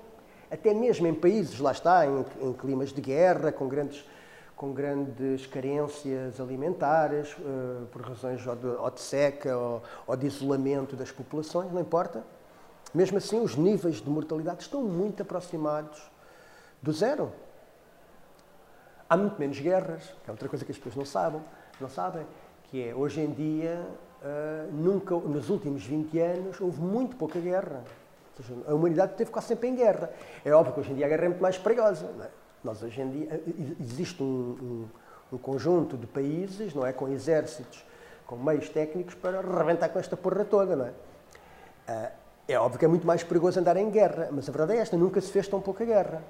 até mesmo em países, lá está, em, em climas de guerra, com grandes, com grandes carências alimentares, uh, por razões ou de, ou de seca ou, ou de isolamento das populações, não importa, mesmo assim, os níveis de mortalidade estão muito aproximados do zero. Há muito menos guerras, que é outra coisa que as pessoas não sabem, não sabem que é, hoje em dia, uh, nunca, nos últimos 20 anos, houve muito pouca guerra. Seja, a humanidade esteve quase sempre em guerra. É óbvio que hoje em dia a guerra é muito mais perigosa. É? Nós, hoje em dia, existe um, um, um, conjunto de países, não é, com exércitos, com meios técnicos para rebentar com esta porra toda, não é? Uh, é óbvio que é muito mais perigoso andar em guerra, mas a verdade é esta: nunca se fez tão pouca guerra.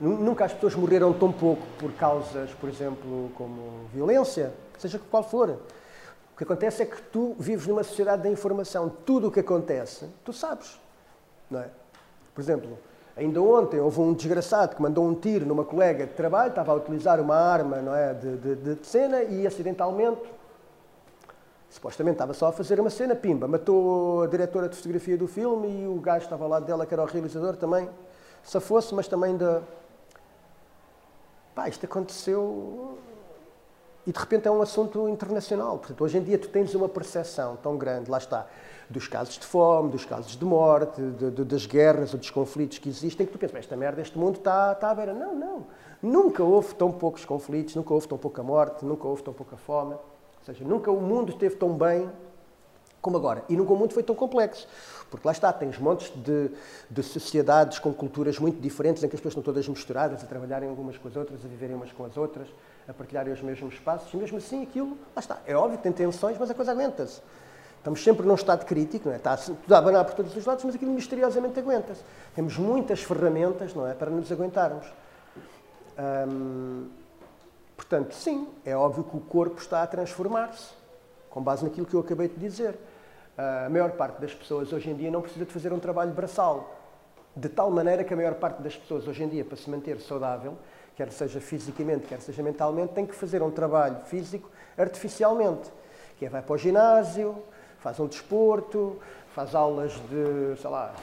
Nunca as pessoas morreram tão pouco por causas, por exemplo, como violência, seja qual for. O que acontece é que tu vives numa sociedade da informação. Tudo o que acontece, tu sabes. Não é? Por exemplo, Ainda ontem houve um desgraçado que mandou um tiro numa colega de trabalho, estava a utilizar uma arma não é, de, de, de cena e acidentalmente, supostamente estava só a fazer uma cena, pimba, matou a diretora de fotografia do filme e o gajo estava ao lado dela, que era o realizador também, se fosse, mas também da. Pá, isto aconteceu e de repente é um assunto internacional. Portanto, hoje em dia tu tens uma percepção tão grande, lá está, dos casos de fome, dos casos de morte, de, de, das guerras ou dos conflitos que existem, que tu pensas, esta merda, este mundo está, está à beira. Não, não. Nunca houve tão poucos conflitos, nunca houve tão pouca morte, nunca houve tão pouca fome. Ou seja, nunca o mundo esteve tão bem como agora. E nunca o mundo foi tão complexo. Porque lá está, tens montes de, de, sociedades com culturas muito diferentes, em que as pessoas estão todas misturadas, a trabalharem umas com as outras, a viverem umas com as outras, a partilharem os mesmos espaços, e mesmo assim aquilo, lá está. É óbvio que tem tensões, mas a coisa aguenta-se. Estamos sempre num estado crítico, não é? está tudo a abanar por todos os lados, mas aquilo misteriosamente aguenta-se. Temos muitas ferramentas não é? para nos aguentarmos. Hum, portanto, sim, é óbvio que o corpo está a transformar-se, com base naquilo que eu acabei de dizer. A maior parte das pessoas hoje em dia não precisa de fazer um trabalho braçal, de tal maneira que a maior parte das pessoas hoje em dia, para se manter saudável, quer seja fisicamente, quer seja mentalmente, tem que fazer um trabalho físico artificialmente, que é vai para o ginásio, faz um desporto, faz aulas de, sei lá,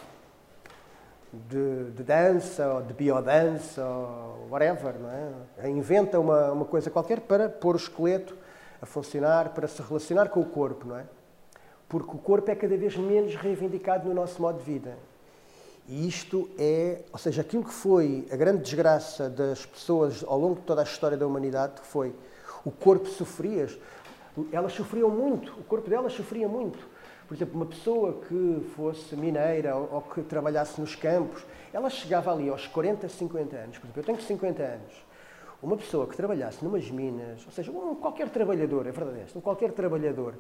de, de dança ou de biodança ou whatever, não é? Inventa uma, uma coisa qualquer para pôr o esqueleto a funcionar, para se relacionar com o corpo, não é? Porque o corpo é cada vez menos reivindicado no nosso modo de vida. E isto é, ou seja, aquilo que foi a grande desgraça das pessoas ao longo de toda a história da humanidade, foi o corpo sofria, elas sofriam muito, o corpo delas sofria muito. Por exemplo, uma pessoa que fosse mineira ou, que trabalhasse nos campos, ela chegava ali aos 40, 50 anos. Por exemplo, eu tenho 50 anos. Uma pessoa que trabalhasse numas minas, ou seja, um, qualquer trabalhador, é verdade um qualquer trabalhador,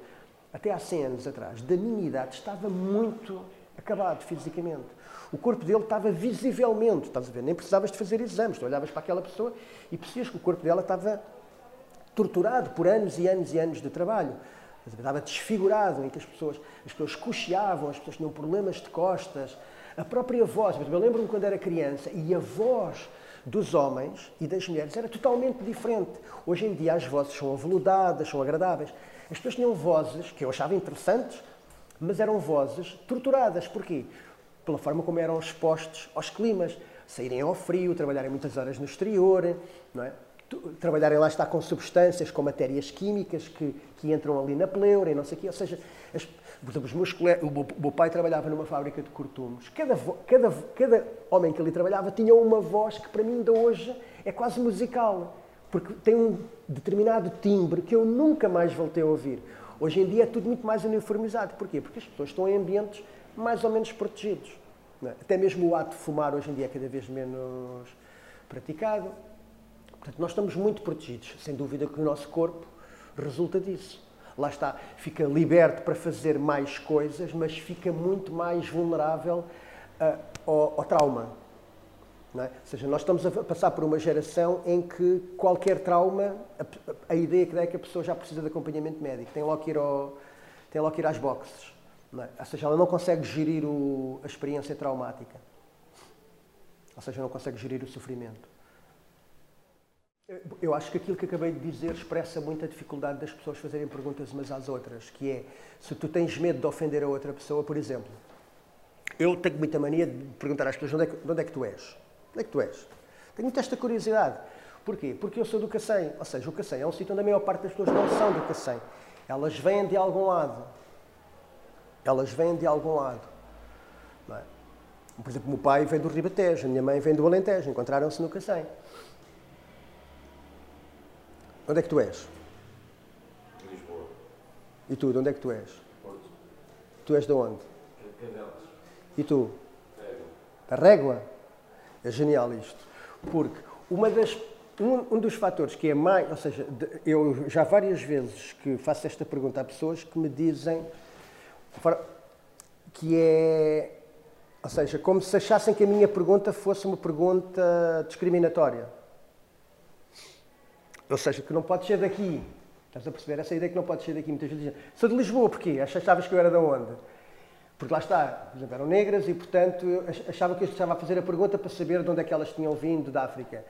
até há 100 anos atrás, da minha idade, estava muito acabado fisicamente. O corpo dele estava visivelmente, estás a ver, nem precisavas de fazer exames, tu olhavas para aquela pessoa e percebias que o corpo dela estava torturado por anos e anos e anos de trabalho. Estava desfigurado, em que as pessoas, as pessoas cocheavam, as pessoas tinham problemas de costas. A própria voz, eu lembro-me quando era criança, e a voz dos homens e das mulheres era totalmente diferente. Hoje em dia as vozes são aveludadas, são agradáveis. As pessoas tinham vozes que eu achava interessantes, mas eram vozes torturadas. Porquê? Pela forma como eram expostos aos climas, saírem ao frio, trabalharem muitas horas no exterior, não é? Trabalharem lá está com substâncias, com matérias químicas que, que entram ali na pleura e não sei o quê. Ou seja, as, os meus colegas, o meu pai trabalhava numa fábrica de cortumos. Cada, cada, cada homem que ali trabalhava tinha uma voz que para mim ainda hoje é quase musical, porque tem um determinado timbre que eu nunca mais voltei a ouvir. Hoje em dia é tudo muito mais uniformizado. Porquê? Porque as pessoas estão em ambientes mais ou menos protegidos. É? Até mesmo o ato de fumar hoje em dia é cada vez menos praticado. Portanto, nós estamos muito protegidos. Sem dúvida que o nosso corpo resulta disso. Lá está, fica liberto para fazer mais coisas, mas fica muito mais vulnerável uh, ao, ao, trauma. É? Ou seja, nós estamos a passar por uma geração em que qualquer trauma, a, a, ideia que dá é que a pessoa já precisa de acompanhamento médico, tem logo que ir, ao, tem logo que ir às boxes. É? Ou seja, ela não consegue gerir o, a experiência traumática. Ou seja, não consegue gerir o sofrimento. Eu acho que aquilo que acabei de dizer expressa muito a dificuldade das pessoas fazerem perguntas umas às outras, que é, se tu tens medo de ofender a outra pessoa, por exemplo, eu tenho muita mania de perguntar às pessoas, onde é que, onde é que tu és? Onde é que tu és? Tenho muita esta curiosidade. Porquê? Porque eu sou do Cacém, ou seja, o Cacém é um sítio onde a maior parte das pessoas não são do Cacém. Elas vêm de algum lado. Elas vêm de algum lado. É? Por exemplo, o meu pai vem do Ribatejo, a minha mãe vem do Alentejo, encontraram-se no Cacém. Onde é que tu és? Lisboa. E tu, de onde é que tu és? Porto. Tu és de onde? Cadelas. E tu? Régua. Da Régua? É genial isto. Porque uma das, um, um, dos fatores que é mais. Ou seja, eu já várias vezes que faço esta pergunta a pessoas que me dizem que é. Ou seja, como se achassem que a minha pergunta fosse uma pergunta discriminatória. Ou seja, que não pode ser daqui. Estás a perceber? Essa ideia que não pode ser daqui. Muitas vezes dizem, sou de Lisboa, porquê? Achavas que eu era de onde? Porque lá está, eram negras e, portanto, achava que eu estava a fazer a pergunta para saber de onde é que elas tinham vindo da África.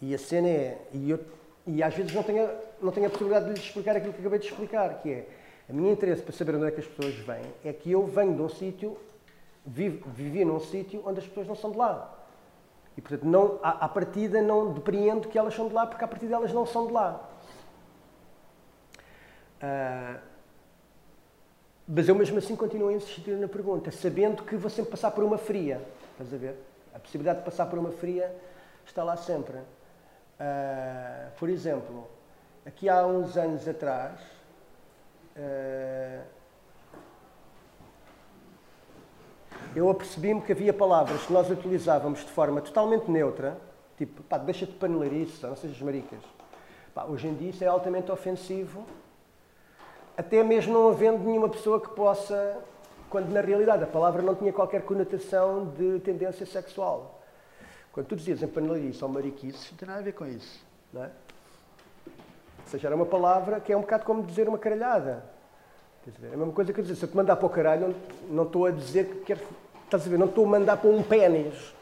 E a cena é, e, eu, e às vezes não tenho, não tenho a possibilidade de lhes explicar aquilo que acabei de explicar, que é, a minha interesse para saber onde é que as pessoas vêm é que eu venho de um sítio, vivi num sítio onde as pessoas não são de lá. E, portanto, não, à, à partida não depreendo que elas são de lá, porque à partida elas não são de lá. Uh, mas eu mesmo assim continuo a insistir na pergunta, sabendo que vou sempre passar por uma fria. Estás a ver? A possibilidade de passar por uma fria está lá sempre. Uh, por exemplo, aqui há uns anos atrás, uh, eu apercebi-me que havia palavras que nós utilizávamos de forma totalmente neutra, tipo, pá, deixa-te paneleirice, não sejas maricas. Pá, hoje em dia isso é altamente ofensivo, até mesmo não havendo nenhuma pessoa que possa, quando na realidade a palavra não tinha qualquer conotação de tendência sexual. Quando tu dizias em paneleirice ou mariquice, não tem nada a ver com isso, não é? Ou seja, era uma palavra que é um bocado como dizer uma caralhada. É a mesma coisa que dizer, se eu te mandar para o caralho, não, estou a dizer que quero. Estás a ver? Não estou a mandar para um pênis.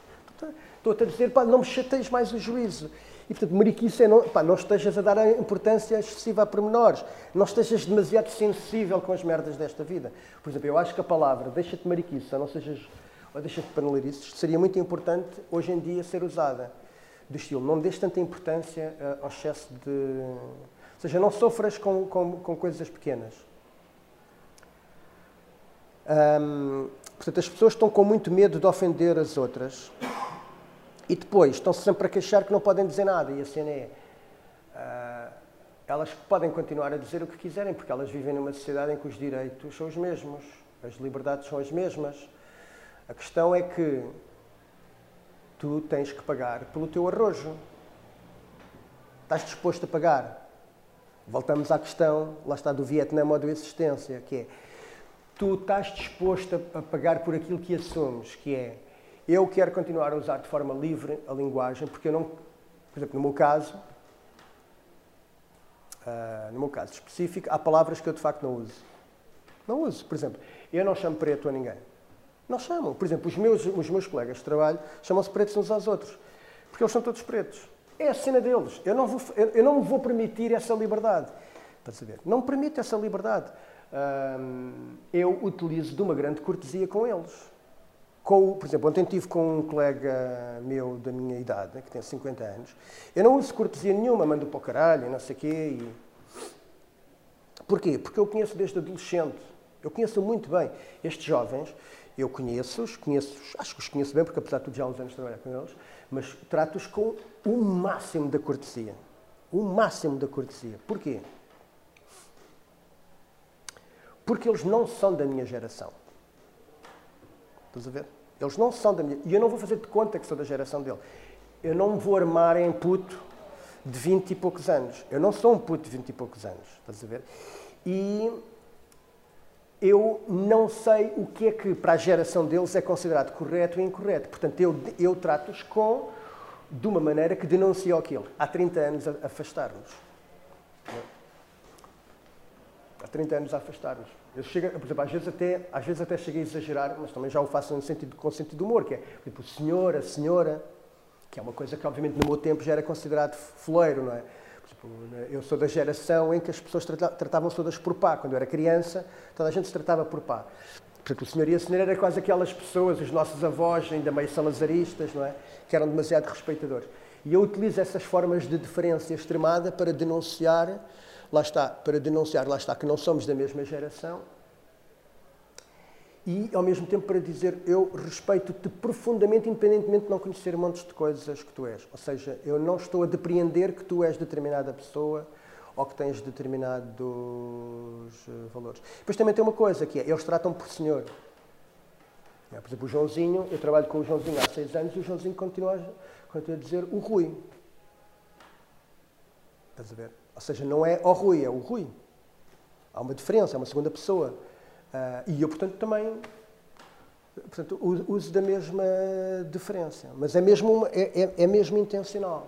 Estou-te a dizer, pá, não me chateias mais o juízo. E, portanto, mariquice é não, pá, não estejas a dar importância excessiva a pormenores. Não estejas demasiado sensível com as merdas desta vida. Por exemplo, eu acho que a palavra deixa-te mariquice, não sejas, ou deixa-te paneleirices, seria muito importante hoje em dia ser usada. Do estilo, não dês tanta importância uh, ao excesso de. Ou seja, não sofras com, com, com coisas pequenas. Portanto, as pessoas estão com muito medo de ofender as outras e depois estão -se sempre a queixar que não podem dizer nada. E a cena é. Uh, elas podem continuar a dizer o que quiserem, porque elas vivem numa sociedade em que os direitos são os mesmos, as liberdades são as mesmas. A questão é que tu tens que pagar pelo teu arrojo. Estás disposto a pagar? Voltamos à questão, lá está, do Vietnã ou da existência, que é tu estás disposto a, pagar por aquilo que assumes, que é eu quero continuar a usar de forma livre a linguagem, porque eu não, por exemplo, no meu caso, uh, no meu caso específico, há palavras que eu de facto não uso. Não uso, por exemplo, eu não chamo preto a ninguém. Não chamam. Por exemplo, os meus, os meus colegas de trabalho chamam-se pretos uns aos outros, porque eles são todos pretos. É a cena deles. Eu não, vou, eu, eu não me vou permitir essa liberdade. Estás a ver? Não me permite essa liberdade eu utilizo de uma grande cortesia com eles. Com, por exemplo, ontem estive com um colega meu da minha idade, que tem 50 anos, eu não uso cortesia nenhuma, mando para o caralho, não sei o quê. E... Porquê? Porque eu conheço desde adolescente. Eu conheço muito bem estes jovens, eu conheço-os, conheço acho que os conheço bem, porque apesar de tudo já há uns anos trabalhar com eles, mas trato-os com o máximo da cortesia. O máximo da cortesia. Porquê? Porque eles não são da minha geração. Estás a ver? Eles não são da minha. E eu não vou fazer de conta que sou da geração dele. Eu não vou armar em puto de 20 e poucos anos. Eu não sou um puto de 20 e poucos anos. Estás a ver? E eu não sei o que é que para a geração deles é considerado correto e incorreto. Portanto, eu, eu trato-os com de uma maneira que denuncia aquilo. Há 30 anos afastar-nos. Há 30 anos a afastar-nos. Eu chego, por exemplo, às vezes, até, às vezes até cheguei a exagerar, mas também já o faço no sentido, com sentido de humor, que é tipo, senhor, a senhora, que é uma coisa que obviamente no meu tempo já era considerado foleiro, não é? Exemplo, eu sou da geração em que as pessoas tratavam-se todas por pá. Quando eu era criança, toda a gente se tratava por pá. Portanto, o senhor e a senhora eram quase aquelas pessoas, os nossos avós, ainda meio salazaristas, não é? Que eram demasiado respeitadores. E eu utilizo essas formas de diferença extremada para denunciar lá está, para denunciar, lá está, que não somos da mesma geração e, ao mesmo tempo, para dizer eu respeito-te profundamente, independentemente de não conhecer montes de coisas que tu és. Ou seja, eu não estou a depreender que tu és determinada pessoa ou que tens determinados eh, valores. Depois também tem uma coisa, que é, eles tratam por senhor. É, por exemplo, o Joãozinho, eu trabalho com o Joãozinho há seis anos e o Joãozinho continua, continua a dizer o Rui. Estás a ver? Ou seja, não é o Rui, é o Rui. Há uma diferença, é uma segunda pessoa. Uh, e eu, portanto, também portanto, uso da mesma diferença. Mas é mesmo, é, é, é, mesmo intencional.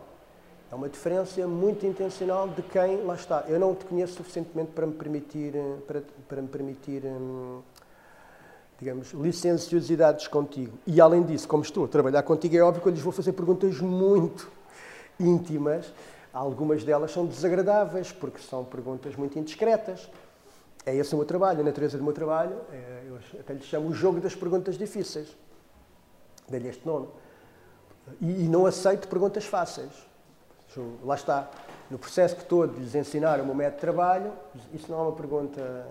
É uma diferença muito intencional de quem, lá está, eu não te conheço suficientemente para me permitir, para, para me permitir, hum, digamos, licenciosidades contigo. E além disso, como estou a trabalhar contigo, é óbvio que eu lhes vou fazer perguntas muito íntimas. Algumas delas são desagradáveis, porque são perguntas muito indiscretas. É esse o meu trabalho, a natureza do meu trabalho. É, eu até lhe chamo o jogo das perguntas difíceis. Dei-lhe este nome. E, e não aceito perguntas fáceis. Lá está. No processo que de lhes ensinar o meu método de trabalho, isso não é uma pergunta.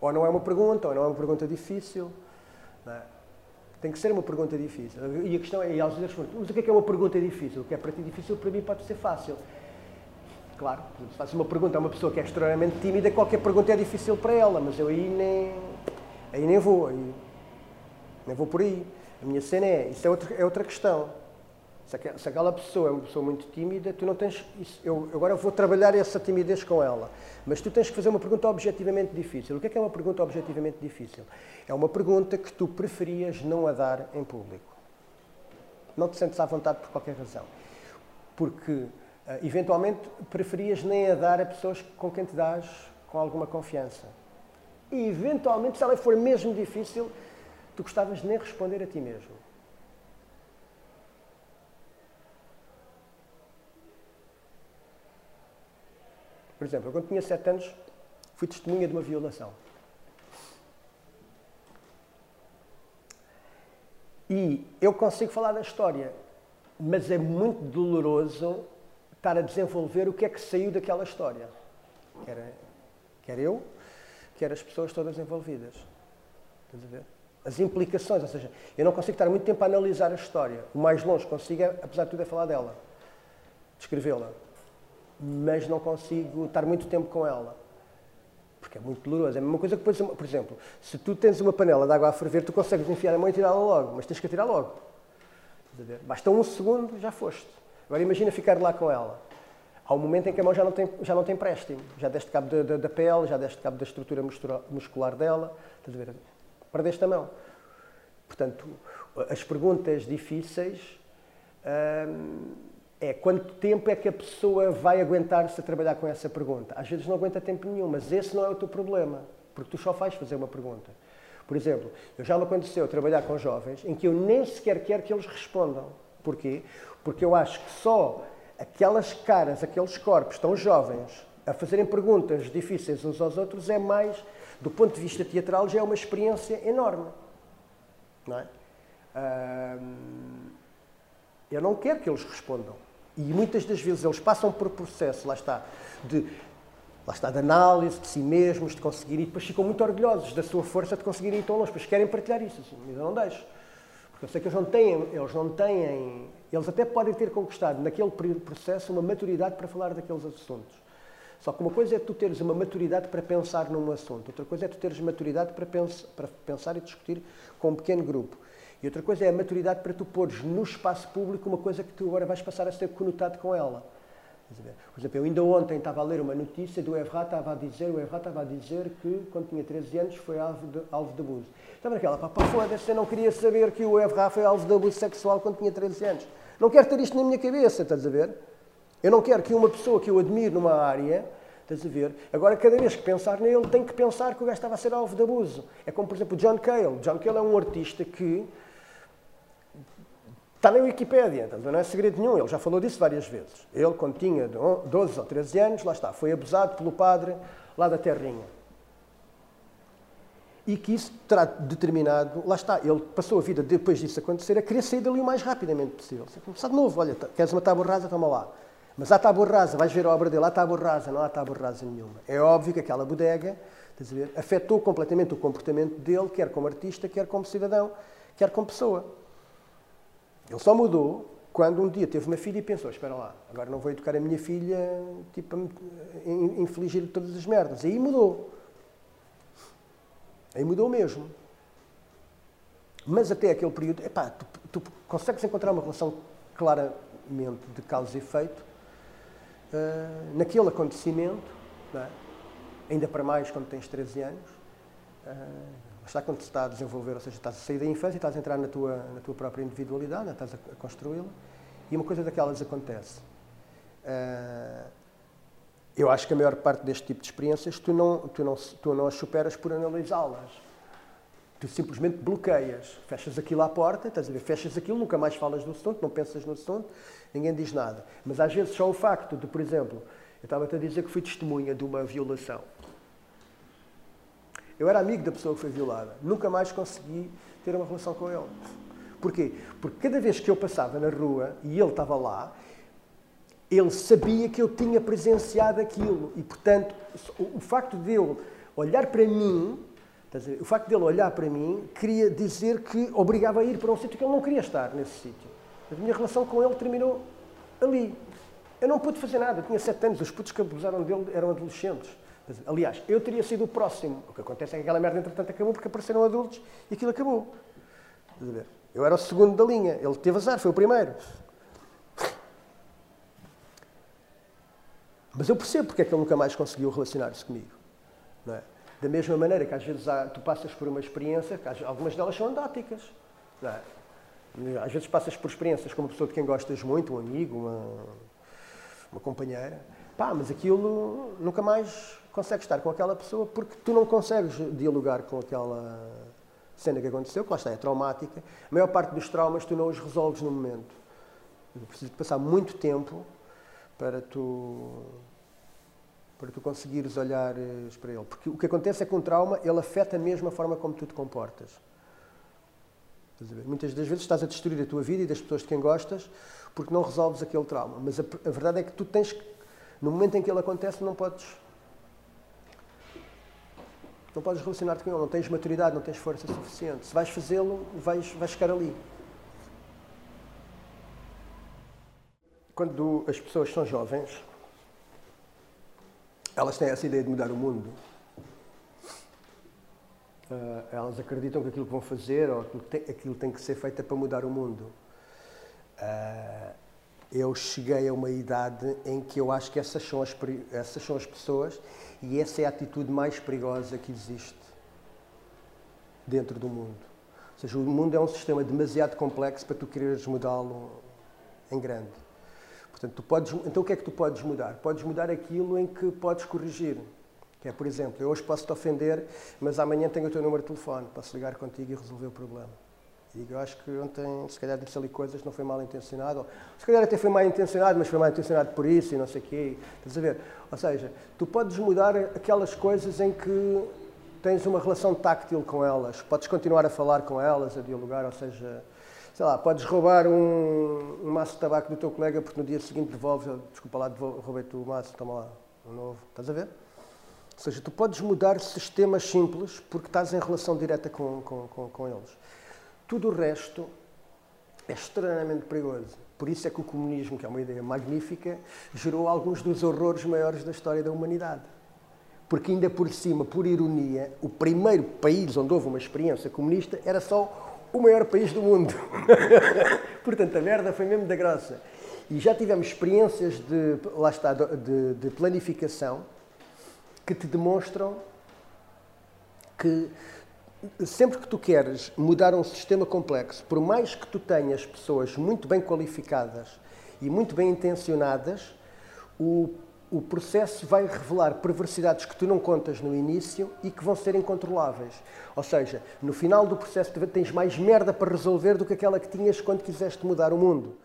Ou não é uma pergunta, ou não é uma pergunta difícil. É? Tem que ser uma pergunta difícil. E a questão é, e às vezes mas o que é, que é uma pergunta difícil? O que é para ti difícil, para mim pode ser fácil. Claro, se faz uma pergunta a uma pessoa que é extremamente tímida, qualquer pergunta é difícil para ela, mas eu aí nem, aí nem vou, aí, nem vou por aí. A minha cena é, isso é outra, é outra questão. Se aquela pessoa é uma pessoa muito tímida, tu não tens. Isso, eu agora vou trabalhar essa timidez com ela. Mas tu tens que fazer uma pergunta objetivamente difícil. O que é que é uma pergunta objetivamente difícil? É uma pergunta que tu preferias não a dar em público. Não te sentes à vontade por qualquer razão. Porque, eventualmente, preferias nem a dar a pessoas com quem te dás com alguma confiança. E, eventualmente, se ela for mesmo difícil, tu gostavas de nem responder a ti mesmo. Por exemplo, eu quando tinha 7 anos fui testemunha de uma violação. E eu consigo falar da história, mas é muito doloroso estar a desenvolver o que é que saiu daquela história. Quer, quer eu, quer as pessoas todas envolvidas. Estás a ver? As implicações, ou seja, eu não consigo estar muito tempo a analisar a história. O mais longe consigo, é, apesar de tudo, é falar dela, descrevê-la mas não consigo estar muito tempo com ela. Porque é muito doloroso. É a mesma coisa que, por exemplo, se tu tens uma panela de água a ferver, tu consegues enfiar a mão e tirá-la logo, mas tens que a tirar logo. Basta um segundo, já foste. Agora imagina ficar lá com ela. Há um momento em que a mão já não tem, já não tem empréstimo. Já deste cabo da pele, já deste cabo da estrutura muscular dela. Estás a ver? Perdeste a mão. Portanto, as perguntas difíceis. Hum, é quanto tempo é que a pessoa vai aguentar-se a trabalhar com essa pergunta. Às vezes não aguenta tempo nenhum, mas esse não é o teu problema, porque tu só fazes fazer uma pergunta. Por exemplo, eu já me aconteceu trabalhar com jovens em que eu nem sequer quero que eles respondam. Porquê? Porque eu acho que só aquelas caras, aqueles corpos tão jovens a fazerem perguntas difíceis uns aos outros é mais, do ponto de vista teatral, já é uma experiência enorme. Não é? eu não quero que eles respondam. E muitas das vezes eles passam por processo, lá está, de, lá está, de análise de si mesmos, de conseguir, e depois ficam muito orgulhosos da sua força de conseguirem ir tão longe, depois querem partilhar isso, assim, mas eu não deixo. Eu sei que eles não têm, eles não têm, eles até podem ter conquistado naquele processo uma maturidade para falar daqueles assuntos. Só que uma coisa é tu teres uma maturidade para pensar num assunto, outra coisa é tu teres maturidade para, para pensar e discutir com um pequeno grupo. E outra coisa é a maturidade para tu pôres no espaço público uma coisa que tu agora vais passar a ser conotado com ela. Por exemplo, eu ainda ontem estava a ler uma notícia do Evra, estava a dizer, o Evra estava a dizer que quando tinha 13 anos foi alvo de, alvo de abuso. Estava naquela, pá, foda-se, eu não queria saber que o Evra foi alvo de abuso sexual quando tinha 13 anos. Não quero ter isto na minha cabeça, estás a ver? Eu não quero que uma pessoa que eu admiro numa área, estás a ver? Agora, cada vez que pensar nele, tem que pensar que o gajo estava a ser alvo de abuso. É como, por exemplo, John Cale. John Cale é um artista que Está na Wikipédia, então não é segredo nenhum, ele já falou disso várias vezes. Ele, quando tinha 12 ou 13 anos, lá está, foi abusado pelo padre lá da Terrinha. E que isso terá determinado, lá está, ele passou a vida depois disso acontecer a querer sair dali o mais rapidamente possível. Você começar de novo, olha, queres uma tábua rasa, toma lá. Mas há tábua rasa, vais ver a obra dele, há tábua rasa, não há tábua rasa nenhuma. É óbvio que aquela bodega, a ver, afetou completamente o comportamento dele, quer como artista, quer como cidadão, quer como pessoa. Ele só mudou quando um dia teve uma filha e pensou: espera lá, agora não vou educar a minha filha tipo, a infligir todas as merdas. Aí mudou. Aí mudou mesmo. Mas até aquele período, epá, tu, tu consegues encontrar uma relação claramente de causa e efeito uh, naquele acontecimento, é? ainda para mais quando tens 13 anos. Uh, está quando está a desenvolver, ou seja, estás a sair da infância e estás a entrar na tua, na tua própria individualidade, né? estás a, construí-la, e uma coisa daquelas acontece. Uh, eu acho que a maior parte deste tipo de experiências tu não, tu não, tu não as superas por analisá-las. Tu simplesmente bloqueias, fechas aquilo à porta, estás a ver, fechas aquilo, nunca mais falas do assunto, não pensas no assunto, ninguém diz nada. Mas às vezes só o facto de, por exemplo, eu estava-te a dizer que fui testemunha de uma violação. Eu era amigo da pessoa que foi violada, nunca mais consegui ter uma relação com ele. Porquê? Porque cada vez que eu passava na rua e ele estava lá, ele sabia que eu tinha presenciado aquilo e, portanto, o facto de ele olhar para mim o facto dele olhar para mim queria dizer que obrigava a ir para um sítio que ele não queria estar nesse sítio. A minha relação com ele terminou ali. Eu não pude fazer nada, eu tinha sete anos, os putos que abusaram dele eram adolescentes. Aliás, eu teria sido o próximo. O que acontece é que aquela merda, entretanto, acabou porque apareceram adultos e aquilo acabou. Eu era o segundo da linha, ele teve azar, foi o primeiro. Mas eu percebo porque é que ele nunca mais conseguiu relacionar-se comigo. É? Da mesma maneira que às vezes há, tu passas por uma experiência, que algumas delas são anedóticas. É? Às vezes passas por experiências com uma pessoa de quem gostas muito, um amigo, uma, uma companheira, pá, mas aquilo nunca mais consegues estar com aquela pessoa porque tu não consegues dialogar com aquela cena que aconteceu, que lá está, é traumática. A maior parte dos traumas tu não os resolves no momento. Preciso de passar muito tempo para tu para tu conseguires olhar para ele. Porque o que acontece é que um trauma, ele afeta mesmo a forma como tu te comportas. Muitas das vezes estás a destruir a tua vida e das pessoas de quem gostas porque não resolves aquele trauma. Mas a, a verdade é que tu tens que, no momento em que ele acontece, não podes não podes relacionar-te com ele, não tens maturidade, não tens força suficiente. Se vais fazê-lo, vais, vais chegar ali. Quando as pessoas são jovens, elas têm essa ideia de mudar o mundo. Uh, elas acreditam que aquilo que vão fazer ou aquilo, tem, aquilo tem que ser feito é para mudar o mundo. Uh, eu cheguei a uma idade em que eu acho que essas são, as, essas são as pessoas e essa é a atitude mais perigosa que existe dentro do mundo. Ou seja, o mundo é um sistema demasiado complexo para tu quereres mudá-lo em grande. Portanto, tu podes, então o que é que tu podes mudar? Podes mudar aquilo em que podes corrigir. Que é, por exemplo, eu hoje posso te ofender, mas amanhã tenho o teu número de telefone, posso ligar contigo e resolver o problema. Digo, eu acho que ontem, se calhar, disse ali coisas, não foi mal intencionado, ou, se calhar até foi mal intencionado, mas foi mal intencionado por isso e não sei o quê. Estás a ver? Ou seja, tu podes mudar aquelas coisas em que tens uma relação táctil com elas, podes continuar a falar com elas, a dialogar, ou seja, sei lá, podes roubar um, um maço de tabaco do teu colega porque no dia seguinte devolves, desculpa lá, roubei-te o maço, toma lá, um novo. Estás a ver? Ou seja, tu podes mudar sistemas simples porque estás em relação direta com, com, com, com eles. Tudo o resto é extremamente perigoso. Por isso é que o comunismo, que é uma ideia magnífica, gerou alguns dos horrores maiores da história da humanidade. Porque ainda por cima, por ironia, o primeiro país onde houve uma experiência comunista era só o maior país do mundo. [LAUGHS] Portanto, a merda foi mesmo da graça. E já tivemos experiências de, lá está, de, de planificação que te demonstram que sempre que tu queres mudar um sistema complexo, por mais que tu tenhas pessoas muito bem qualificadas e muito bem intencionadas, o o processo vai revelar perversidades que tu não contas no início e que vão ser incontroláveis. Ou seja, no final do processo tens mais merda para resolver do que aquela que tinhas quando quiseste mudar o mundo.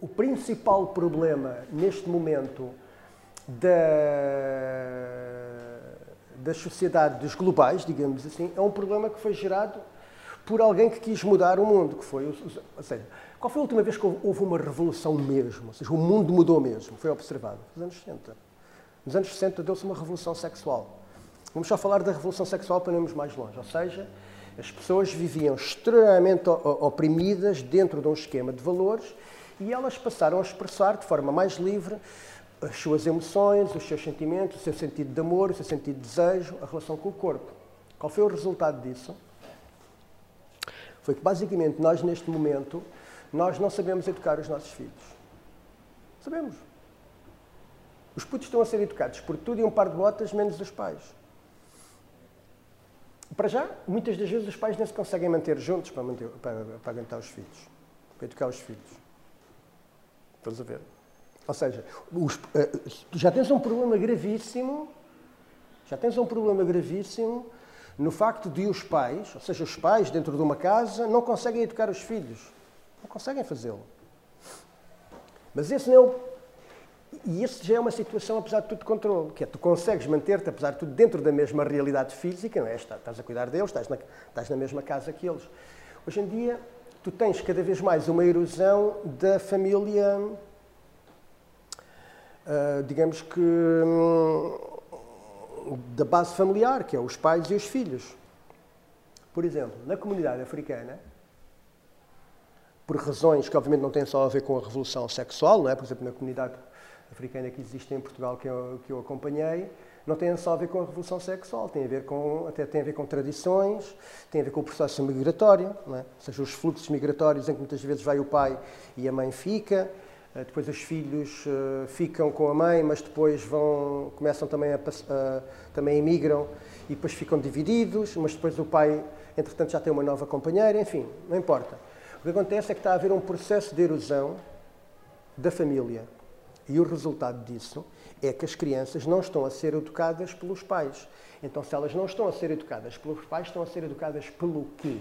O principal problema neste momento da, das sociedades globais, digamos assim, é um problema que foi gerado por alguém que quis mudar o mundo, que foi, ou seja, qual foi a última vez que houve uma revolução mesmo? Ou seja, o mundo mudou mesmo, foi observado, nos anos 60. Nos anos 60 deu-se uma revolução sexual. Vamos só falar da revolução sexual para irmos mais longe, ou seja, as pessoas viviam extremamente oprimidas dentro de um esquema de valores e elas passaram a expressar de forma mais livre as suas emoções, os seus sentimentos, o seu sentido de amor, o seu sentido de desejo, a relação com o corpo. Qual foi o resultado disso? Foi que basicamente nós neste momento nós não sabemos educar os nossos filhos. Sabemos. Os putos estão a ser educados por tudo e um par de botas, menos os pais. Para já, muitas das vezes os pais nem se conseguem manter juntos para, manter, para, para aguentar os filhos, para educar os filhos. Estás a ver? Ou seja, os, uh, já tens um problema gravíssimo, já tens um problema gravíssimo no facto de os pais, ou seja, os pais dentro de uma casa, não conseguem educar os filhos. Não conseguem fazê-lo. Mas esse não é o e isso já é uma situação, apesar de tudo, de controle, que é tu consegues manter-te, apesar de tudo, dentro da mesma realidade física, não é? Estás a cuidar deles, estás na, estás na mesma casa que eles. Hoje em dia, tu tens cada vez mais uma erosão da família, uh, digamos que, um, da base familiar, que é os pais e os filhos. Por exemplo, na comunidade africana, por razões que obviamente não têm só a ver com a revolução sexual, não é? Por exemplo, na comunidade africana que existe em Portugal que eu, que eu acompanhei, não tem só a ver com a revolução sexual, tem a ver com, até tem a ver com tradições, tem a ver com o processo migratório, é? ou seja, os fluxos migratórios em que muitas vezes vai o pai e a mãe fica, depois os filhos uh, ficam com a mãe, mas depois vão, começam também a, uh, também emigram e depois ficam divididos, mas depois o pai, entretanto, já tem uma nova companheira, enfim, não importa. O que acontece é que está a haver um processo de erosão da família. E o resultado disso é que as crianças não estão a ser educadas pelos pais. Então, se elas não estão a ser educadas pelos pais, estão a ser educadas pelo quê?